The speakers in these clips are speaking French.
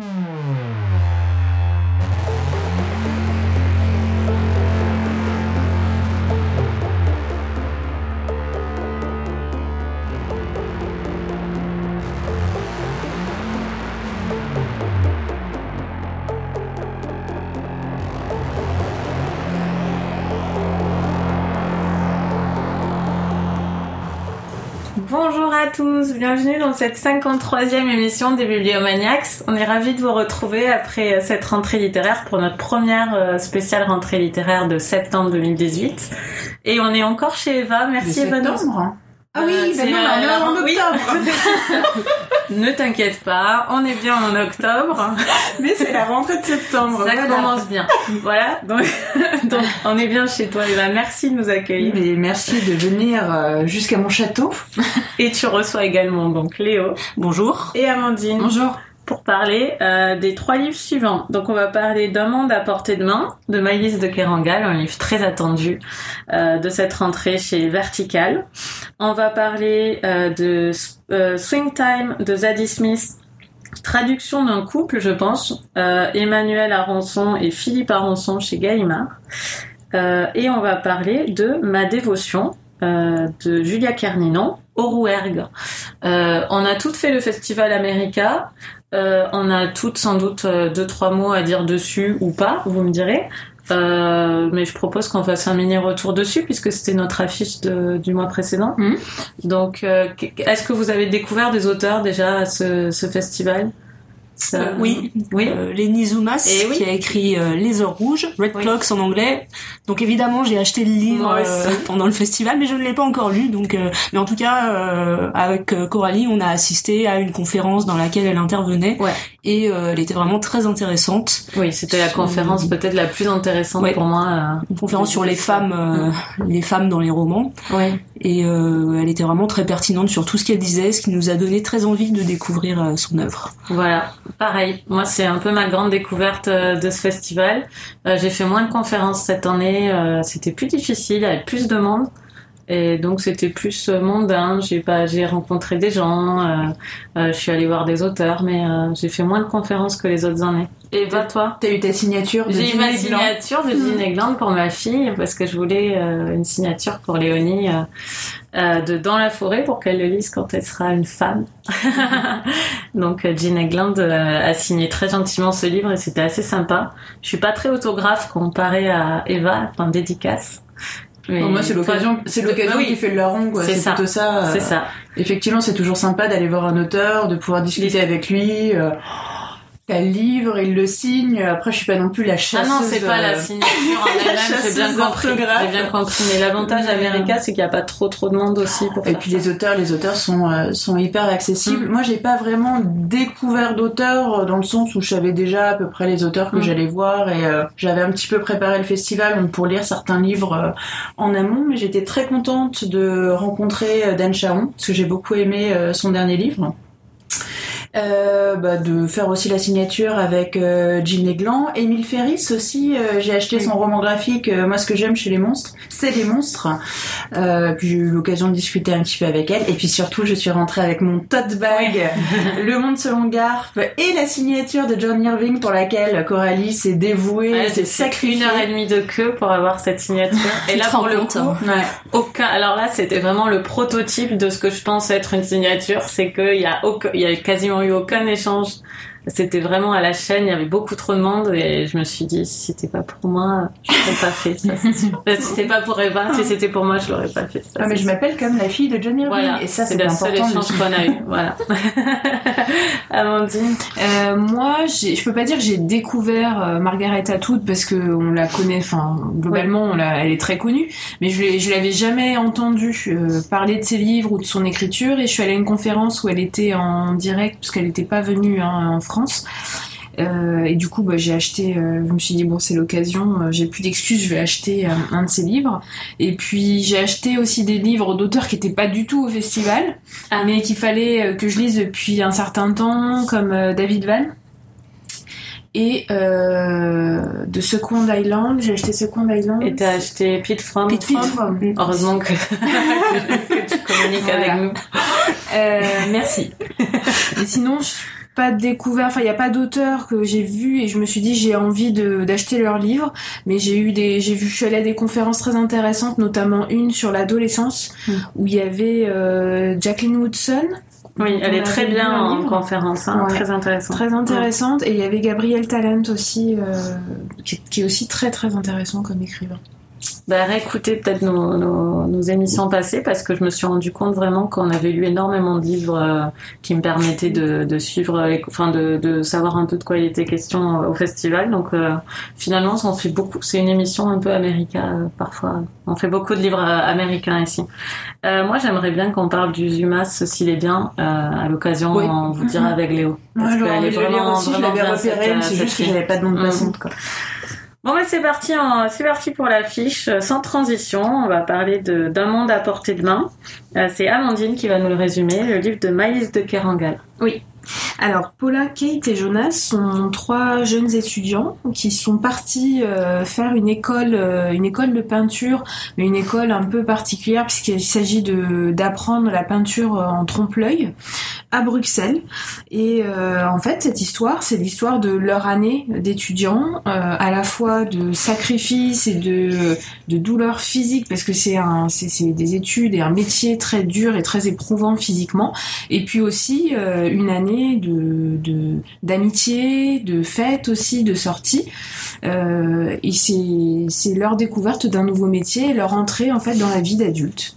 Bonjour à tous, bienvenue dans cette 53e émission des Bibliomaniacs. On est ravis de vous retrouver après cette rentrée littéraire pour notre première euh, spéciale rentrée littéraire de septembre 2018. Et on est encore chez Eva, merci Eva. septembre Ah oui, ben non, on est en octobre. ne t'inquiète pas, on est bien en octobre. Mais c'est la rentrée de septembre. Ça voilà. commence bien. Voilà, donc, donc on est bien chez toi Eva, merci de nous accueillir. Mais merci de venir euh, jusqu'à mon château. Et tu reçois également donc Léo Bonjour. et Amandine. Bonjour. Pour parler euh, des trois livres suivants. Donc on va parler d'un monde à portée de main de Maïs de Kerangal, un livre très attendu euh, de cette rentrée chez Vertical. On va parler euh, de Swing Time de Zadie Smith. Traduction d'un couple, je pense, Emmanuel Aronson et Philippe Aronson chez Gallimard. Et on va parler de Ma dévotion de Julia Kerninon Rouergue. On a toutes fait le festival America. Euh, on a toutes sans doute euh, deux trois mots à dire dessus ou pas, vous me direz. Euh, mais je propose qu'on fasse un mini retour dessus puisque c'était notre affiche de- du mois précédent. Mhm. Donc, euh, est-ce que vous avez découvert des auteurs déjà à ce, ce festival? Ça- Euh, oui. oui. Euh, Lenny Zoumas Eh oui. qui a écrit euh, Les Heures Rouges, Red Oui. Clocks en anglais. Donc évidemment j'ai acheté le livre euh, pendant le festival, mais je ne l'ai pas encore lu. Donc, euh, mais en tout cas euh, avec euh, Coralie, on a assisté à une conférence dans laquelle elle intervenait Ouais. et euh, elle était vraiment très intéressante. Oui, c'était la conférence peut-être la plus intéressante Ouais. pour moi. Une conférence sur les femmes, euh, les femmes dans les romans. euh. Et euh, elle était vraiment très pertinente sur tout ce qu'elle disait, ce qui nous a donné très envie de découvrir euh, son œuvre. Voilà, pareil. Moi, c'est un peu ma grande découverte euh, de ce festival. Euh, j'ai fait moins de conférences cette année. c'était plus difficile, il y avait plus de monde. Et donc, c'était plus euh, mondain. J'ai pas, j'ai rencontré des gens. euh, euh, je suis allée voir des auteurs, mais euh, j'ai fait moins de conférences que les autres années. Et va toi? T'as eu ta signature de J'ai eu ma signature de Jean Egland pour ma fille parce que je voulais une signature pour Léonie de Dans la forêt pour qu'elle le lise quand elle sera une femme. Donc Jean Egland a signé très gentiment ce livre et c'était assez sympa. Je suis pas très autographe comparé à Eva, enfin dédicace. Bon, moi, c'est l'occasion, c'est l'occasion Bah oui. qui fait le larron, quoi. C'est ça. plutôt ça. euh, C'est ça. Effectivement, c'est toujours sympa d'aller voir un auteur, de pouvoir discuter avec lui. Euh, T'as le livre, il le signe. Après, je suis pas non plus la Ah chasseuse. non, c'est pas la euh, signature en elle-même, j'ai bien compris. d'orthographe. J'ai bien compris. Mais l'avantage America, c'est qu'il n'y a pas trop trop de monde aussi pour Et faire puis ça. les auteurs, les auteurs sont euh, sont hyper accessibles. Mm. Moi, j'ai pas vraiment découvert d'auteurs euh, dans le sens où je savais déjà à peu près les auteurs que Mm. j'allais voir et euh, j'avais un petit peu préparé le festival donc pour lire certains livres euh, en amont. Mais j'étais très contente de rencontrer euh, Dan Charon parce que j'ai beaucoup aimé euh, son dernier livre. Euh, bah, de faire aussi la signature avec euh, Jean Eglan. Émile Ferris aussi, euh, j'ai acheté son roman graphique. Euh, moi, ce que j'aime chez les monstres, c'est les monstres. Euh, puis j'ai eu l'occasion de discuter un petit peu avec elle. Et puis surtout, je suis rentrée avec mon tote bag, Le Monde selon Garp et la signature de John Irving pour laquelle Coralie s'est dévouée, Ouais, s'est sacrifiée. une heure et demie de queue pour avoir cette signature. Et là, pour le coup, hein. Ouais. aucun. Alors là, c'était vraiment le prototype de ce que je pense être une signature, c'est qu'il y a aucun... il y a quasiment eu aucun échange. C'était vraiment à la chaîne, il y avait beaucoup trop de monde et je me suis dit si c'était pas pour moi, je l'aurais pas fait. Ça, c'est sûr. si c'était pas pour Eva, si c'était pour moi, je l'aurais pas fait. Ça, Ah, mais je m'appelle comme la fille de John Irving. Voilà, et ça, c'est c'est le seul important. de le échange qu'on a eu. Voilà. Amandine. Euh, moi, je peux pas dire que j'ai découvert euh, Margaret Atwood parce que on la connaît, enfin globalement, on la- elle est très connue, mais je l'avais jamais entendue euh, parler de ses livres ou de son écriture. Et je suis allée à une conférence où elle était en direct parce qu'elle n'était pas venue hein, en France. Euh, et du coup, bah, j'ai acheté. euh, je me suis dit bon, c'est l'occasion. euh, j'ai plus d'excuses. Je vais acheter un de ses livres. Et puis j'ai acheté aussi des livres d'auteurs qui étaient pas du tout au festival, Ah. mais qu'il fallait que je lise depuis un certain temps, comme David Van. Et de Second Island, j'ai acheté Second Island. Et t'as acheté Pete From. Pete From. Heureusement que, que tu communiques Voilà. avec nous. Merci. Et sinon, je pas découvert, enfin il y a pas d'auteur que j'ai vu et je me suis dit j'ai envie de d'acheter leurs livres, mais j'ai eu des, j'ai vu, je suis allée à des conférences très intéressantes, notamment une sur l'adolescence Mm. où il y avait euh, Jacqueline Woodson. Oui, elle est très bien en conférence, hein, Ouais. très intéressant. Très intéressante et il y avait Gabriel Talent aussi euh, qui, qui est aussi très très intéressant comme écrivain. Bah, réécoutez peut-être nos, nos, nos émissions passées parce que je me suis rendu compte vraiment qu'on avait lu énormément de livres euh, qui me permettaient de, de suivre, les, enfin de, de savoir un peu de quoi il était question euh, au festival. Donc euh, finalement, on fait beaucoup. C'est une émission un peu américaine euh, parfois. On fait beaucoup de livres américains ici. Moi, j'aimerais bien qu'on parle du Zumas, s'il est bien. À l'occasion, Oui. on vous dira avec Léo. Parce Moi, j'aurais qu'elle est vraiment, aussi, je l'avais repéré, mais c'est juste que j'avais pas de nom de Mhm. passante, quoi. Bon, bah, c'est parti, en- c'est parti pour l'affiche. Euh, Sans transition, on va parler de- d'un monde à portée de main. Euh, c'est Amandine qui va nous le résumer, le livre de Maïs de Kerangal. Alors, Paula, Kate et Jonas sont trois jeunes étudiants qui sont partis euh, faire une école, euh, une école de peinture, mais une école un peu particulière puisqu'il s'agit d'apprendre la peinture euh, en trompe-l'œil à Bruxelles. Et en fait, cette histoire, c'est l'histoire de leur année d'étudiants, à la fois de sacrifices et de de douleurs physiques parce que c'est des études et un métier très dur et très éprouvant physiquement et puis aussi une année de de- d'amitié, de, fêtes aussi, de sorties. Euh, et c'est c'est leur découverte d'un nouveau métier, et leur entrée en fait dans la vie d'adulte.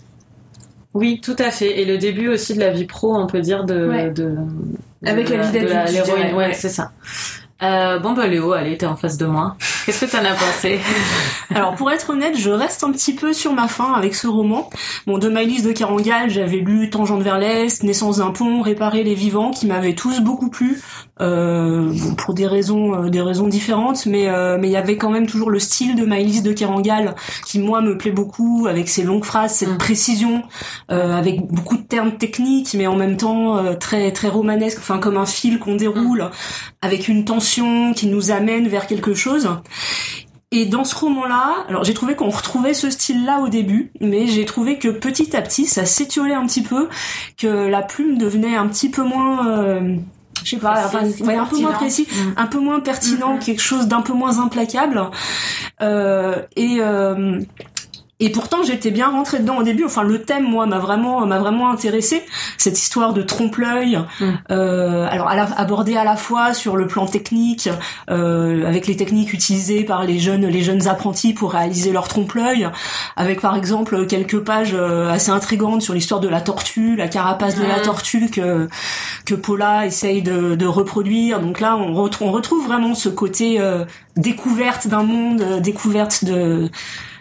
Oui, tout à fait. Et le début aussi de la vie pro, on peut dire, de... Ouais. de Avec de la vie d'adulte, l'héroïne. ouais. c'est ça. Euh, bon, bah Léo, allez, t'es en face de moi. Qu'est-ce que t'en as pensé Alors pour être honnête, je reste un petit peu sur ma faim avec ce roman. Bon, de Maëlys de Carangal, j'avais lu Tangente vers l'Est, Naissance d'un pont, Réparer les vivants, qui m'avaient tous beaucoup plu, pour des raisons, euh, des raisons différentes, mais euh, mais il y avait quand même toujours le style de Maëlys de Carangal qui moi me plaît beaucoup, avec ses longues phrases, cette Mm. précision, euh, avec beaucoup de termes techniques, mais en même temps euh, très très romanesque, enfin comme un fil qu'on déroule, avec une tension qui nous amène vers quelque chose. Et dans ce roman-là, alors j'ai trouvé qu'on retrouvait ce style-là au début, mais j'ai trouvé que petit à petit, ça s'étiolait un petit peu, que la plume devenait un petit peu moins, euh, je sais pas, enfin, ouais, un peu moins précis, Mm. un peu moins pertinent, Mhm. quelque chose d'un peu moins implacable. Euh, et euh, et pourtant, j'étais bien rentrée dedans au début. Enfin, le thème, moi, m'a vraiment, m'a vraiment intéressé. Cette histoire de trompe-l'œil, Mm. euh, alors à la, abordée à la fois sur le plan technique, euh, avec les techniques utilisées par les jeunes, les jeunes apprentis pour réaliser leur trompe-l'œil, avec par exemple quelques pages euh, assez intrigantes sur l'histoire de la tortue, la carapace de la tortue que que Paula essaye de, de reproduire. Donc là, on, retrouve, on retrouve vraiment ce côté euh, découverte d'un monde, euh, découverte de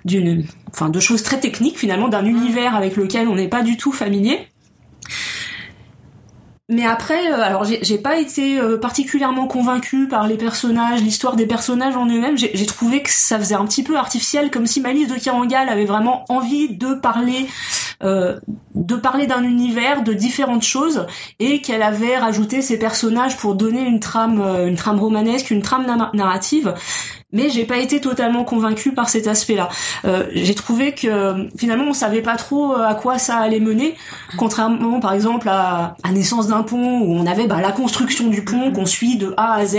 d'une enfin de choses très techniques finalement d'un univers avec lequel on n'est pas du tout familier mais après, euh, alors j'ai pas été euh, particulièrement convaincue par les personnages, l'histoire des personnages en eux-mêmes. J'ai trouvé que ça faisait un petit peu artificiel, comme si Malice de Kirangal avait vraiment envie de parler, euh, de parler d'un univers, de différentes choses, et qu'elle avait rajouté ces personnages pour donner une trame, euh, une trame romanesque, une trame na- narrative. Mais j'ai pas été totalement convaincue par cet aspect-là. Euh, j'ai trouvé que finalement on savait pas trop euh, à quoi ça allait mener, contrairement par exemple à, à Naissance d'un pont où on avait bah, la construction du pont qu'on suit de A à Z,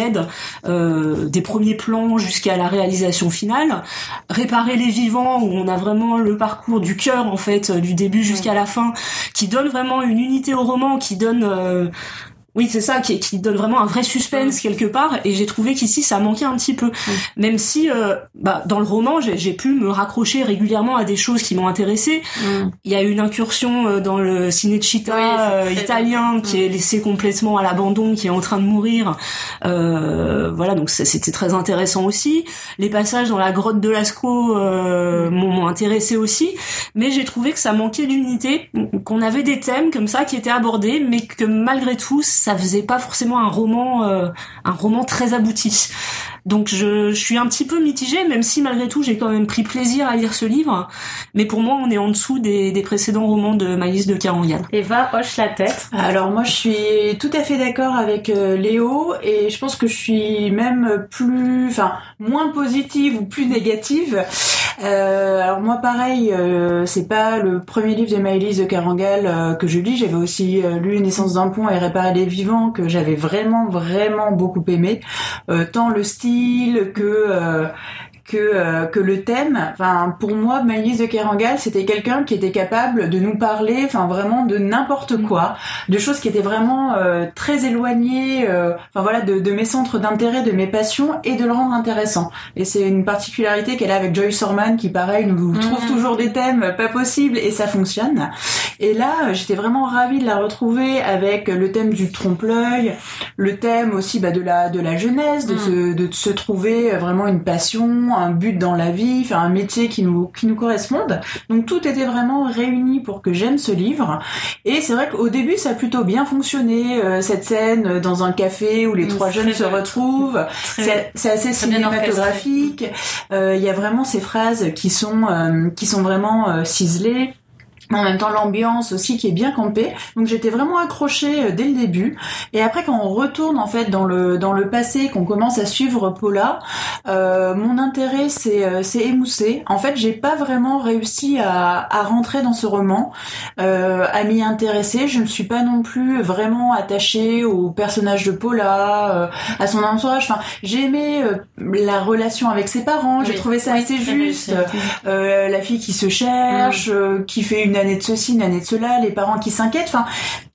euh, des premiers plans jusqu'à la réalisation finale. Réparer les vivants où on a vraiment le parcours du cœur en fait, du début jusqu'à la fin, qui donne vraiment une unité au roman, qui donne euh, oui, c'est ça, qui, qui donne vraiment un vrai suspense quelque part, et j'ai trouvé qu'ici ça manquait un petit peu. Même si, euh, bah, dans le roman, j'ai pu me raccrocher régulièrement à des choses qui m'ont intéressé. Il y a une incursion euh, dans le Cinecittà Oui, euh, italien qui est laissé complètement à l'abandon, qui est en train de mourir. Euh, voilà, donc c'était très intéressant aussi. Les passages dans la grotte de Lascaux euh, m'ont intéressé aussi, mais j'ai trouvé que ça manquait d'unité, qu'on avait des thèmes comme ça qui étaient abordés, mais que malgré tout, ça faisait pas forcément un roman, euh, un roman très abouti. Donc je, je suis un petit peu mitigée, même si malgré tout j'ai quand même pris plaisir à lire ce livre. Mais pour moi, on est en dessous des, des précédents romans de Maïs de Carangal. Eva hoche la tête. Alors moi je suis tout à fait d'accord avec euh, Léo et je pense que je suis même plus, enfin moins positive ou plus négative Euh, alors moi pareil, euh, c'est pas le premier livre de Maëlys de Carangal euh, que je lis. J'avais aussi euh, lu Naissance d'un pont et Réparer les vivants que j'avais vraiment vraiment beaucoup aimé. Euh, tant le style que que, euh, que le thème. Enfin, pour moi, Maëlys de Kerangal, c'était quelqu'un qui était capable de nous parler, enfin vraiment de n'importe quoi, de choses qui étaient vraiment euh, très éloignées, euh, enfin voilà, de, de mes centres d'intérêt, de mes passions, et de le rendre intéressant. Et c'est une particularité qu'elle a avec Joyce Orman, qui pareil nous trouve toujours des thèmes pas possibles et ça fonctionne. Et là, j'étais vraiment ravie de la retrouver avec le thème du trompe-l'œil, le thème aussi bah, de la de la jeunesse, de, Mm. se, de se trouver vraiment une passion, un but dans la vie, faire un métier qui nous qui nous corresponde. Donc tout était vraiment réuni pour que j'aime ce livre. Et c'est vrai qu'au début, ça a plutôt bien fonctionné euh, cette scène euh, dans un café où les trois jeunes se retrouvent. C'est assez cinématographique. Euh, Il y a vraiment ces phrases qui sont euh, qui sont vraiment euh, ciselées. En même temps, l'ambiance aussi qui est bien campée. Donc j'étais vraiment accrochée euh, dès le début. Et après, quand on retourne en fait dans le dans le passé, qu'on commence à suivre Paula, euh, mon intérêt s'est euh, s'est émoussé. En fait, j'ai pas vraiment réussi à, à rentrer dans ce roman, euh, à m'y intéresser. Je ne suis pas non plus vraiment attachée au personnage de Paula, euh, à son entourage. Enfin, j'ai aimé euh, la relation avec ses parents. J'ai Oui. trouvé ça Oui, assez juste. Euh, la fille qui se cherche, euh, qui fait une année de ceci, une année de cela, les parents qui s'inquiètent. Enfin,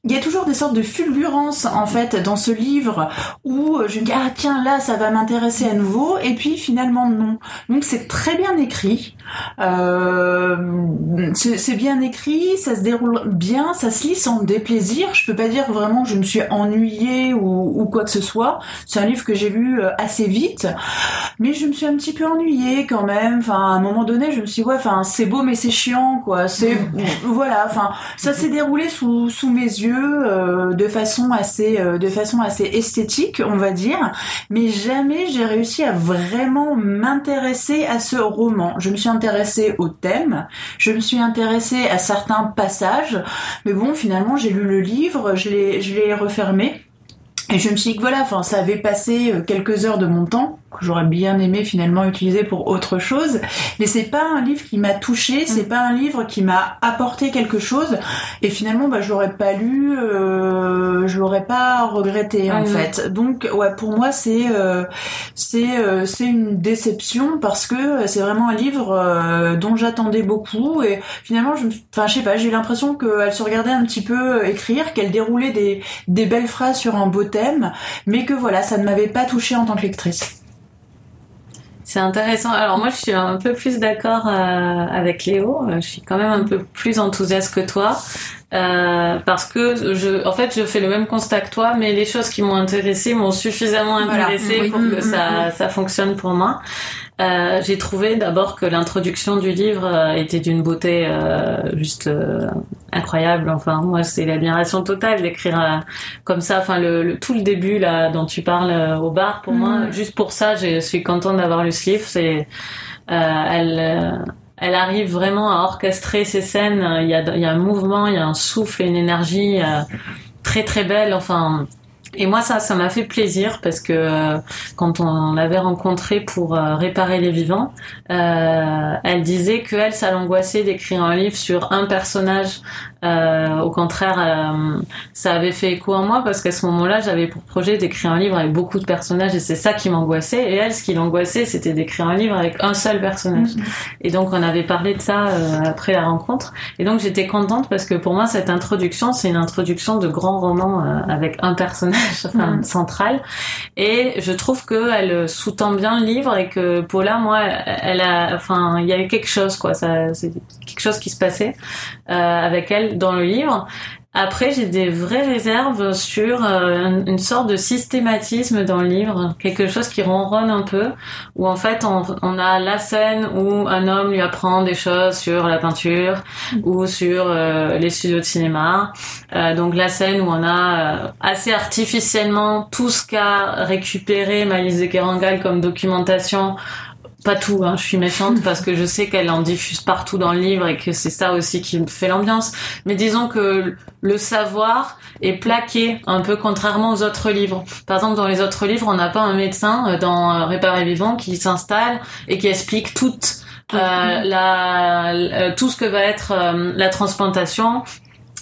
il y a toujours des sortes de fulgurances en fait dans ce livre où euh, je me dis ah tiens là ça va m'intéresser à nouveau et puis finalement non. Donc c'est très bien écrit, euh, c'est bien écrit, ça se déroule bien, ça se lit sans déplaisir. Je peux pas dire vraiment que je me suis ennuyée ou, ou quoi que ce soit. C'est un livre que j'ai lu euh, assez vite, mais je me suis un petit peu ennuyée quand même. Enfin à un moment donné je me suis dit, ouais enfin c'est beau mais c'est chiant quoi. C'est voilà enfin ça s'est déroulé sous, sous mes yeux euh, de façon assez euh, de façon assez esthétique on va dire. Mais jamais j'ai réussi à vraiment m'intéresser à ce roman. Je me suis intéressée au thème je me suis intéressée à certains passages mais bon finalement j'ai lu le livre je l'ai je l'ai refermé. Et je me suis dit que voilà, enfin, ça avait passé euh, quelques heures de mon temps que j'aurais bien aimé finalement utiliser pour autre chose, mais c'est pas un livre qui m'a touché, c'est pas un livre qui m'a apporté quelque chose, et finalement, bah, je l'aurais pas lu, euh, je l'aurais pas regretté en oui. fait. Donc, ouais, pour moi, c'est euh, c'est euh, c'est une déception parce que c'est vraiment un livre euh, dont j'attendais beaucoup, et finalement, je, enfin, je sais pas, j'ai eu l'impression qu'elle se regardait un petit peu écrire, qu'elle déroulait des des belles phrases sur un beau thème, mais que voilà, ça ne m'avait pas touchée en tant que lectrice. C'est intéressant. Alors moi, je suis un peu plus d'accord euh, avec Léo. Euh, Je suis quand même un peu plus enthousiaste que toi. Euh, parce que je, en fait, je fais le même constat que toi, mais les choses qui m'ont intéressé m'ont suffisamment Voilà. intéressé Oui. pour Mm, que mm, ça, ça fonctionne pour moi. Euh, j'ai trouvé d'abord que l'introduction du livre euh, était d'une beauté euh, juste euh, incroyable. Enfin, moi, c'est l'admiration totale d'écrire euh, comme ça. Enfin, le, le- tout le début là dont tu parles euh, au bar, pour moi, juste pour ça, je suis contente d'avoir lu ce livre. C'est, euh, elle, elle arrive vraiment à orchestrer ces scènes. Il y a, il y a un mouvement, il y a un souffle, une énergie euh, très très belle. Enfin. Et moi, ça, ça m'a fait plaisir parce que euh, quand on l'avait rencontrée pour euh, réparer les vivants, euh, elle disait que elle, ça l'angoissait d'écrire un livre sur un personnage. Euh, au contraire, euh, ça avait fait écho en moi parce qu'à ce moment-là, j'avais pour projet d'écrire un livre avec beaucoup de personnages et c'est ça qui m'angoissait. Et elle, ce qui l'angoissait, c'était d'écrire un livre avec un seul personnage. Et donc, on avait parlé de ça euh, après la rencontre. Et donc, j'étais contente parce que pour moi, cette introduction, c'est une introduction de grand roman euh, avec un personnage enfin, Mhm. central. Et je trouve que elle sous-tend bien le livre et que Paula, moi, elle a, enfin, il y a eu quelque chose, quoi. Ça, c'est quelque chose qui se passait euh, avec elle dans le livre. Après, j'ai des vraies réserves sur euh, une- sorte de systématisme dans le livre, quelque chose qui ronronne un peu, où en fait on, on a la scène où un homme lui apprend des choses sur la peinture ou sur euh, les studios de cinéma. Euh, donc la scène où on a euh, assez artificiellement tout ce qu'a récupéré Malice de Kerangal comme documentation pas tout, hein, je suis méchante parce que je sais qu'elle en diffuse partout dans le livre et que c'est ça aussi qui me fait l'ambiance. Mais disons que le savoir est plaqué un peu contrairement aux autres livres. Par exemple, dans les autres livres, on n'a pas un médecin euh, dans Réparer Vivant qui s'installe et qui explique toute euh, la, euh, tout ce que va être euh, la transplantation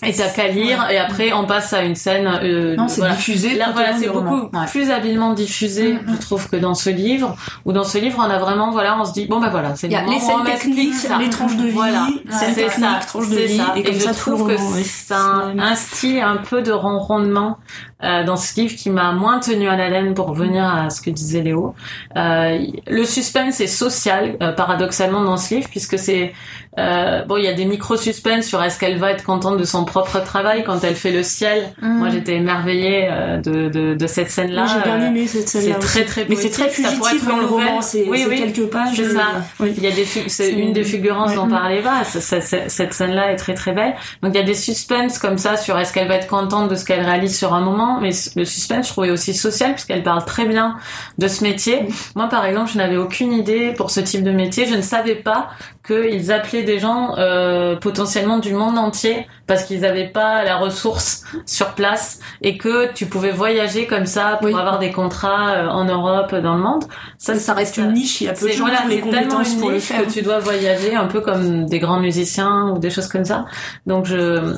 et t'as qu'à lire et après on passe à une scène euh, Non, c'est voilà. diffusé. Là, voilà, c'est beaucoup Ouais. plus habilement diffusé, Mm, je trouve, que dans ce livre. Ou dans ce livre, on a vraiment, voilà, on se dit, bon ben voilà, c'est les où scènes techniques, les tranches de vie, Voilà, c'est ça, tranches de vie, ça. et comme je ça, le trouve que ouais. c'est un, un style un peu de ronronnement euh, dans ce livre qui m'a moins tenu à l'haleine pour revenir à ce que disait Léo. Euh, le suspense est social, euh, paradoxalement, dans ce livre, puisque c'est euh, bon, il y a des micro-suspens sur est-ce qu'elle va être contente de son propre travail quand elle fait le ciel. Mm. Moi, j'étais émerveillée euh, de, de, de cette scène-là. J'ai bien aimé cette scène-là. c'est très très Mais c'est très fugitif dans le roman, c'est Oui, oui, quelques pages. c'est ça. oui. Il y a des c'est une des fulgurances Ouais. dont parlait Eva. Cette scène-là est très très belle. Donc il y a des suspens comme ça sur est-ce qu'elle va être contente de ce qu'elle réalise sur un moment, mais le suspense je trouvais aussi social puisqu'elle parle très bien de ce métier. Moi par exemple, je n'avais aucune idée pour ce type de métier. Je ne savais pas qu'ils appelaient des gens euh, potentiellement du monde entier parce qu'ils n'avaient pas la ressource sur place et que tu pouvais voyager comme ça pour Oui. avoir des contrats euh, en Europe, dans le monde. Ça, ça reste une niche, il y a peu de gens voilà, qui ont les compétences une pour le niche faire. que tu dois voyager un peu comme des grands musiciens ou des choses comme ça. Donc je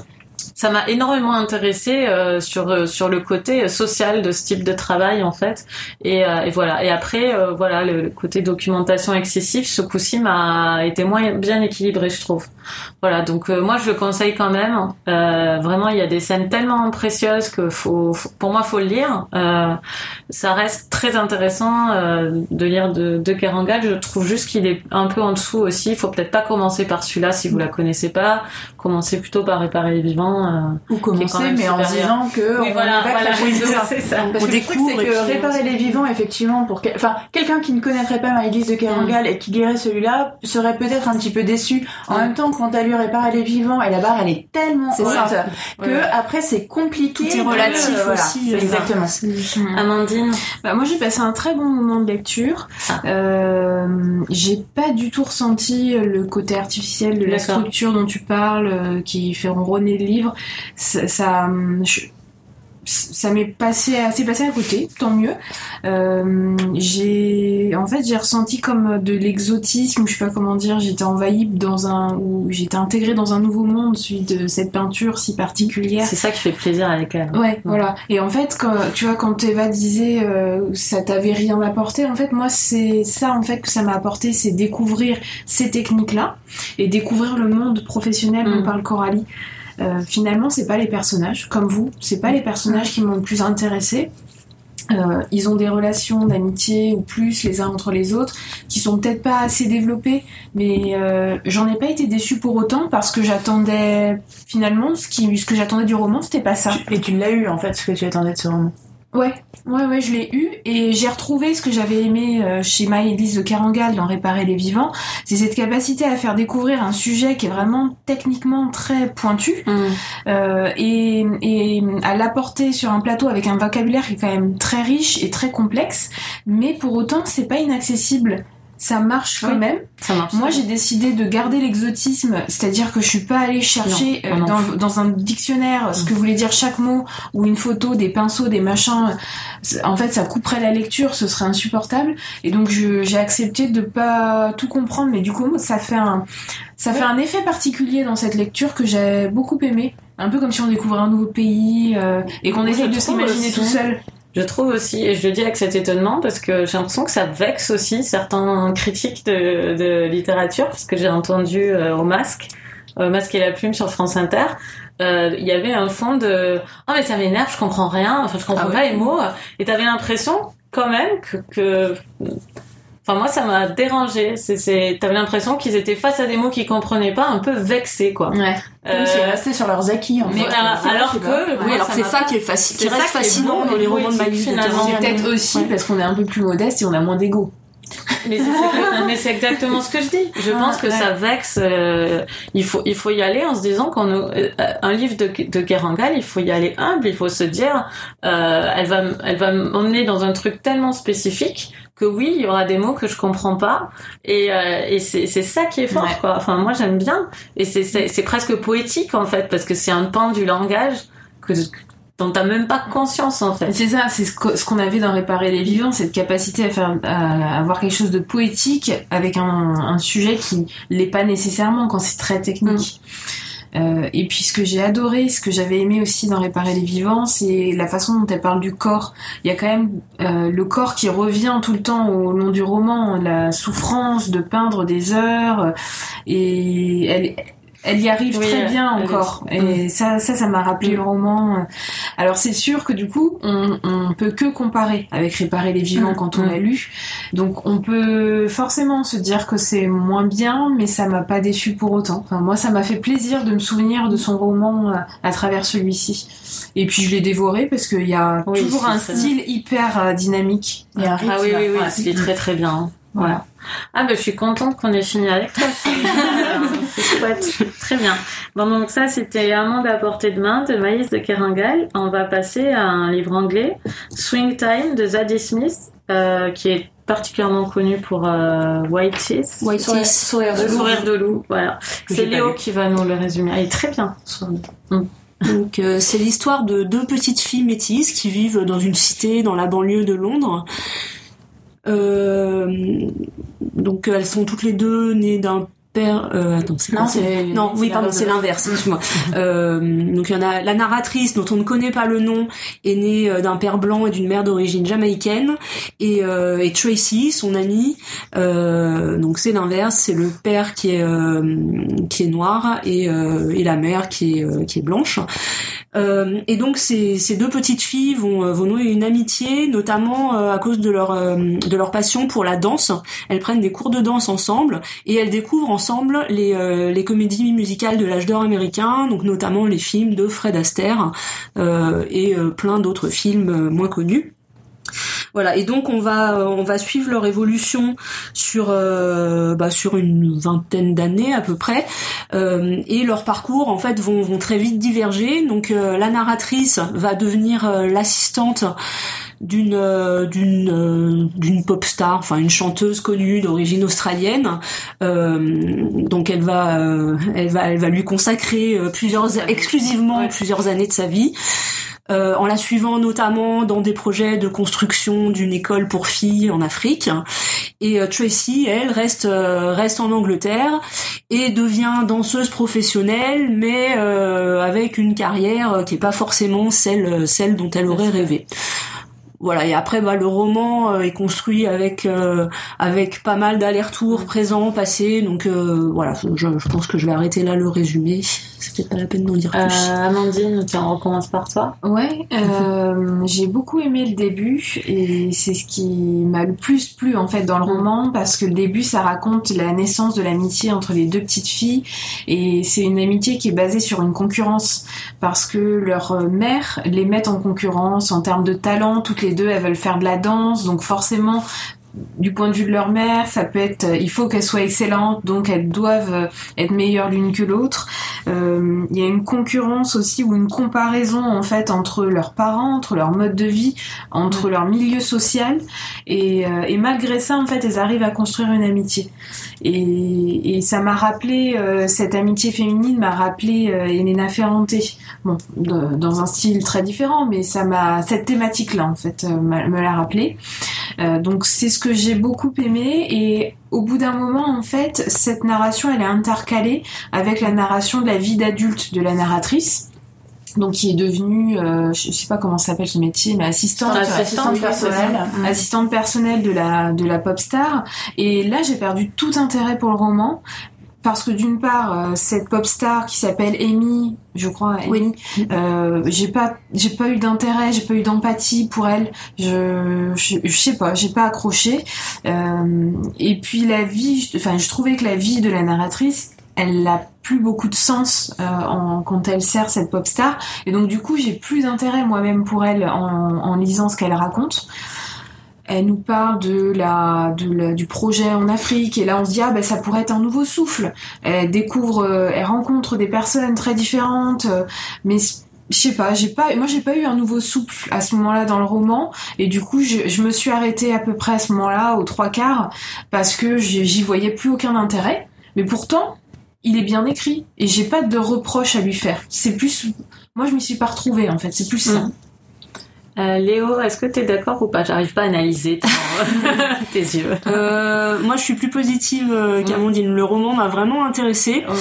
ça m'a énormément intéressé euh, sur euh, sur le côté social de ce type de travail en fait et, euh, et voilà et après euh, voilà le, côté documentation excessif ce coup-ci m'a été moins bien équilibré je trouve voilà donc euh, moi je le conseille quand même Euh, vraiment il y a des scènes tellement précieuses que faut, faut- pour moi faut le lire ça reste très intéressant de lire de, de Kerangal. Je trouve juste qu'il est un peu en dessous aussi. Il faut peut-être pas commencer par celui-là si vous la connaissez pas. Commencez plutôt par Réparer les vivants. euh. Ou commencer, mais en disant que Oui, on voilà, voilà, c'est ça. Parce On que le truc, découvre que réparer les vivants, effectivement, pour enfin quelqu'un qui ne connaîtrait pas Maëlys de Kerangal et qui lirait celui-là serait peut-être un petit peu déçu. En Mm. même temps, quand t'as lu Réparer les vivants et la barre, elle est tellement C'est haute ça. que Ouais. après c'est compliqué. Tout est relatif euh, voilà. aussi. euh, Exactement. c'est- Amandine. Bah, moi j'ai passé un très bon moment de lecture. Ah. Euh, j'ai pas du tout ressenti le côté artificiel de la structure dont tu parles, qui fait ronronner le livre. Ça, ça m'est passé, assez passé à côté, tant mieux. Euh, j'ai, en fait, j'ai ressenti comme de l'exotisme, je sais pas comment dire. J'étais envahie dans un, ou j'étais intégrée dans un nouveau monde, celui de cette peinture si particulière. C'est ça qui fait plaisir avec elle. Ouais, voilà. Et en fait, quand, tu vois, quand Eva disait euh, ça t'avait rien apporté, en fait, moi, c'est ça, en fait, que ça m'a apporté, c'est découvrir ces techniques-là et découvrir le monde professionnel dont Mm. parle Coralie. Euh, finalement, c'est pas les personnages, comme vous, c'est pas les personnages qui m'ont le plus intéressé. Euh, ils ont des relations d'amitié ou plus les uns entre les autres qui sont peut-être pas assez développées, mais euh, j'en ai pas été déçue pour autant parce que j'attendais finalement ce, qui, ce que j'attendais du roman, c'était pas ça. Et tu l'as eu en fait, ce que tu attendais de ce roman. Ouais, ouais, ouais, je l'ai eu et j'ai retrouvé ce que j'avais aimé euh, chez Maëlys de Carangal dans Réparer les vivants, c'est cette capacité à faire découvrir un sujet qui est vraiment techniquement très pointu Mm. euh, et, et à l'apporter sur un plateau avec un vocabulaire qui est quand même très riche et très complexe, mais pour autant c'est pas inaccessible. Ça marche quand Oui. même. Ça marche. Moi, j'ai décidé de garder l'exotisme, c'est-à-dire que je suis pas allée chercher Non, euh, dans, un dictionnaire ce que voulait dire chaque mot ou une photo, des pinceaux, des machins. En fait, ça couperait la lecture, ce serait insupportable. Et donc, j'ai accepté de pas tout comprendre, mais du coup, ça fait un, ça fait un effet particulier dans cette lecture que j'ai beaucoup aimé. Un peu comme si on découvrait un nouveau pays euh, et qu'on essaye de s'imaginer tout seul. Je trouve aussi, et je le dis avec cet étonnement, parce que j'ai l'impression que ça vexe aussi certains critiques de, de littérature, parce que j'ai entendu euh, au masque, au masque et la plume sur France Inter, euh, il y avait un fond de « Oh mais ça m'énerve, je comprends rien, enfin je comprends Ah pas les mots », et t'avais l'impression quand même que... que... Enfin moi ça m'a dérangé, c'est, c'est... t'avais l'impression qu'ils étaient face à des mots qu'ils comprenaient pas, un peu vexés quoi. Ouais. Comme Euh, s'ils restaient sur leurs acquis en mais fait. alors que... Oui, alors c'est ça qui est facile, qui C'est reste ça qui est fascinant dans les romans de finalement. C'est peut-être aussi Ouais. parce qu'on est un peu plus modeste et on a moins d'ego. Mais c'est, exactement ce que je dis. Je Ah, pense que ouais. ça vexe. euh, il faut, il faut y aller en se disant qu'on euh, un livre de, de Kerangal, il faut y aller humble. Il faut se dire, euh, elle va, elle va m'emmener dans un truc tellement spécifique que oui, il y aura des mots que je comprends pas. Et, euh, et c'est, c'est ça qui est fort, Ouais. quoi. Enfin, moi j'aime bien. Et c'est, c'est, c'est presque poétique en fait parce que c'est un pan du langage que dont t'as même pas conscience en fait. C'est ça, c'est ce qu'on avait dans Réparer les vivants, cette capacité à faire, à avoir quelque chose de poétique avec un, un sujet qui l'est pas nécessairement quand c'est très technique. Euh, et puis ce que j'ai adoré, ce que j'avais aimé aussi dans Réparer les vivants, c'est la façon dont elle parle du corps. Il y a quand même euh, le corps qui revient tout le temps au long du roman, la souffrance de peindre des heures, et elle, elle y arrive Oui, très bien est- encore. Et ça, ça, ça m'a rappelé le roman. Alors c'est sûr que du coup, on, on peut que comparer avec Réparer les vivants Mm. quand on Mm. l'a lu. Donc on peut forcément se dire que c'est moins bien, mais ça m'a pas déçu pour autant. Enfin, moi, ça m'a fait plaisir de me souvenir de son roman euh, à travers celui-ci. Et puis je l'ai dévoré parce qu'il y a Oui, toujours un ça. style hyper euh, dynamique. Et un rythme. Ah oui, oui, oui, ouais. c'est très très bien. Voilà. Ah bah je suis contente qu'on ait fini avec toi. C'est chouette. Très bien. Bon donc ça c'était Amande à portée de main de Maïs de Keringal. On va passer à un livre anglais, Swing Time de Zadie Smith, euh, qui est particulièrement connu pour euh, White Teeth. White Sourire- Teeth. sourire de loup. sourire de loup, voilà. C'est Léo qui va nous le résumer. Ah, il est très bien. Loup. Donc euh, c'est l'histoire de deux petites filles métisses qui vivent dans une cité dans la banlieue de Londres. Euh, donc elles sont toutes les deux nées d'un père. Euh, attends, c'est Non, c'est. non, oui, pardon, c'est l'inverse, excuse-moi. Euh, donc il y en a la narratrice dont on ne connaît pas le nom est née euh, d'un père blanc et d'une mère d'origine jamaïcaine et, euh, et Tracy, son amie, euh, donc c'est l'inverse, c'est le père qui est euh, qui est noir et, euh, et la mère qui est euh, qui est blanche. Euh, et donc ces, ces deux petites filles vont, vont nouer une amitié, notamment euh, à cause de leur euh, de leur passion pour la danse. Elles prennent des cours de danse ensemble et elles découvrent ensemble les, euh, les comédies musicales de l'âge d'or américain, donc notamment les films de Fred Astaire euh, et euh, plein d'autres films moins connus. Voilà, et donc on va on va suivre leur évolution sur bah, sur une vingtaine d'années à peu près, et leurs parcours en fait vont très vite diverger. Donc la narratrice va devenir l'assistante d'une euh, d'une euh, d'une pop star, enfin une chanteuse connue d'origine australienne. Euh, donc elle va euh, elle va elle va lui consacrer plusieurs exclusivement Ouais. plusieurs années de sa vie. Euh, en la suivant notamment dans des projets de construction d'une école pour filles en Afrique. Et euh, Tracy, elle, reste euh, reste en Angleterre et devient danseuse professionnelle, mais euh, avec une carrière qui est pas forcément celle celle dont elle aurait rêvé. Voilà, et après bah, le roman euh, est construit avec euh, avec pas mal d'allers-retours présents, passés, donc euh, voilà, je pense que je vais arrêter là le résumé. C'est peut-être pas la peine d'en dire Euh, plus. Amandine, tiens, on recommence par toi. Ouais, euh, j'ai beaucoup aimé le début et c'est ce qui m'a le plus plu en fait dans le roman parce que le début ça raconte la naissance de l'amitié entre les deux petites filles et c'est une amitié qui est basée sur une concurrence parce que leur mère les met en concurrence en termes de talent, toutes les deux elles veulent faire de la danse donc forcément du point de vue de leur mère, ça peut être, euh, il faut qu'elles soient excellentes, donc elles doivent euh, être meilleures l'une que l'autre. Euh, Il y a une concurrence aussi ou une comparaison en fait entre leurs parents, entre leur mode de vie, entre leur milieu social, et, euh, et malgré ça en fait, elles arrivent à construire une amitié. Et, et ça m'a rappelé euh, cette amitié féminine m'a rappelé euh, Elena Ferrante, bon, de- dans un style très différent, mais ça m'a cette thématique là en fait euh, me l'a rappelé. Euh, donc c'est ce que j'ai beaucoup aimé. Et au bout d'un moment en fait cette narration elle est intercalée avec la narration de la vie d'adulte de la narratrice donc qui est devenue euh, je sais pas comment s'appelle ce métier mais assistante Assistante personnelle. assistante personnelle de la de la pop star. Et là j'ai perdu tout intérêt pour le roman. Parce que d'une part euh, cette pop star qui s'appelle Amy je crois Amy, Oui. euh, j'ai pas j'ai pas eu d'intérêt j'ai pas eu d'empathie pour elle. Je, je je sais pas j'ai pas accroché. Euh, et puis la vie enfin je trouvais que la vie de la narratrice elle a plus beaucoup de sens euh, en, quand elle sert cette pop star. Et donc du coup j'ai plus d'intérêt moi-même pour elle en, lisant ce qu'elle raconte. Elle nous parle de la, du projet en Afrique. Et là on se dit ah ben ça pourrait être un nouveau souffle. Elle découvre, euh, elle rencontre des personnes très différentes, mais je sais pas, j'ai pas, moi j'ai pas eu un nouveau souffle à ce moment-là dans le roman. Et du coup je, je me suis arrêtée à peu près à ce moment-là aux trois quarts parce que j'y voyais plus aucun intérêt. Mais pourtant il est bien écrit et j'ai pas de reproche à lui faire. C'est plus, moi je m'y suis pas retrouvée en fait. C'est plus ça. Mm. Euh, Léo, est-ce que tu es d'accord ou pas? J'arrive pas à analyser ton- tes yeux. Euh, moi, je suis plus positive euh, qu'Amandine. Le roman m'a vraiment intéressée, Ouais.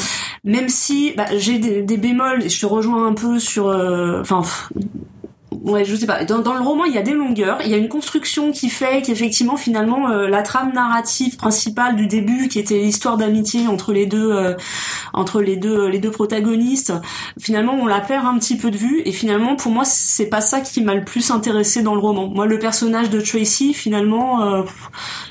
même si bah, j'ai des, des bémols. et Je te rejoins un peu sur. euh, Enfin. Ouais, je sais pas. Dans, dans le roman, il y a des longueurs, il y a une construction qui fait qu'effectivement, finalement, euh, la trame narrative principale du début, qui était l'histoire d'amitié entre les deux, euh, entre les deux, les deux protagonistes, finalement, on la perd un petit peu de vue. Et finalement, pour moi, c'est pas ça qui m'a le plus intéressé dans le roman. Moi, le personnage de Tracy, finalement, euh,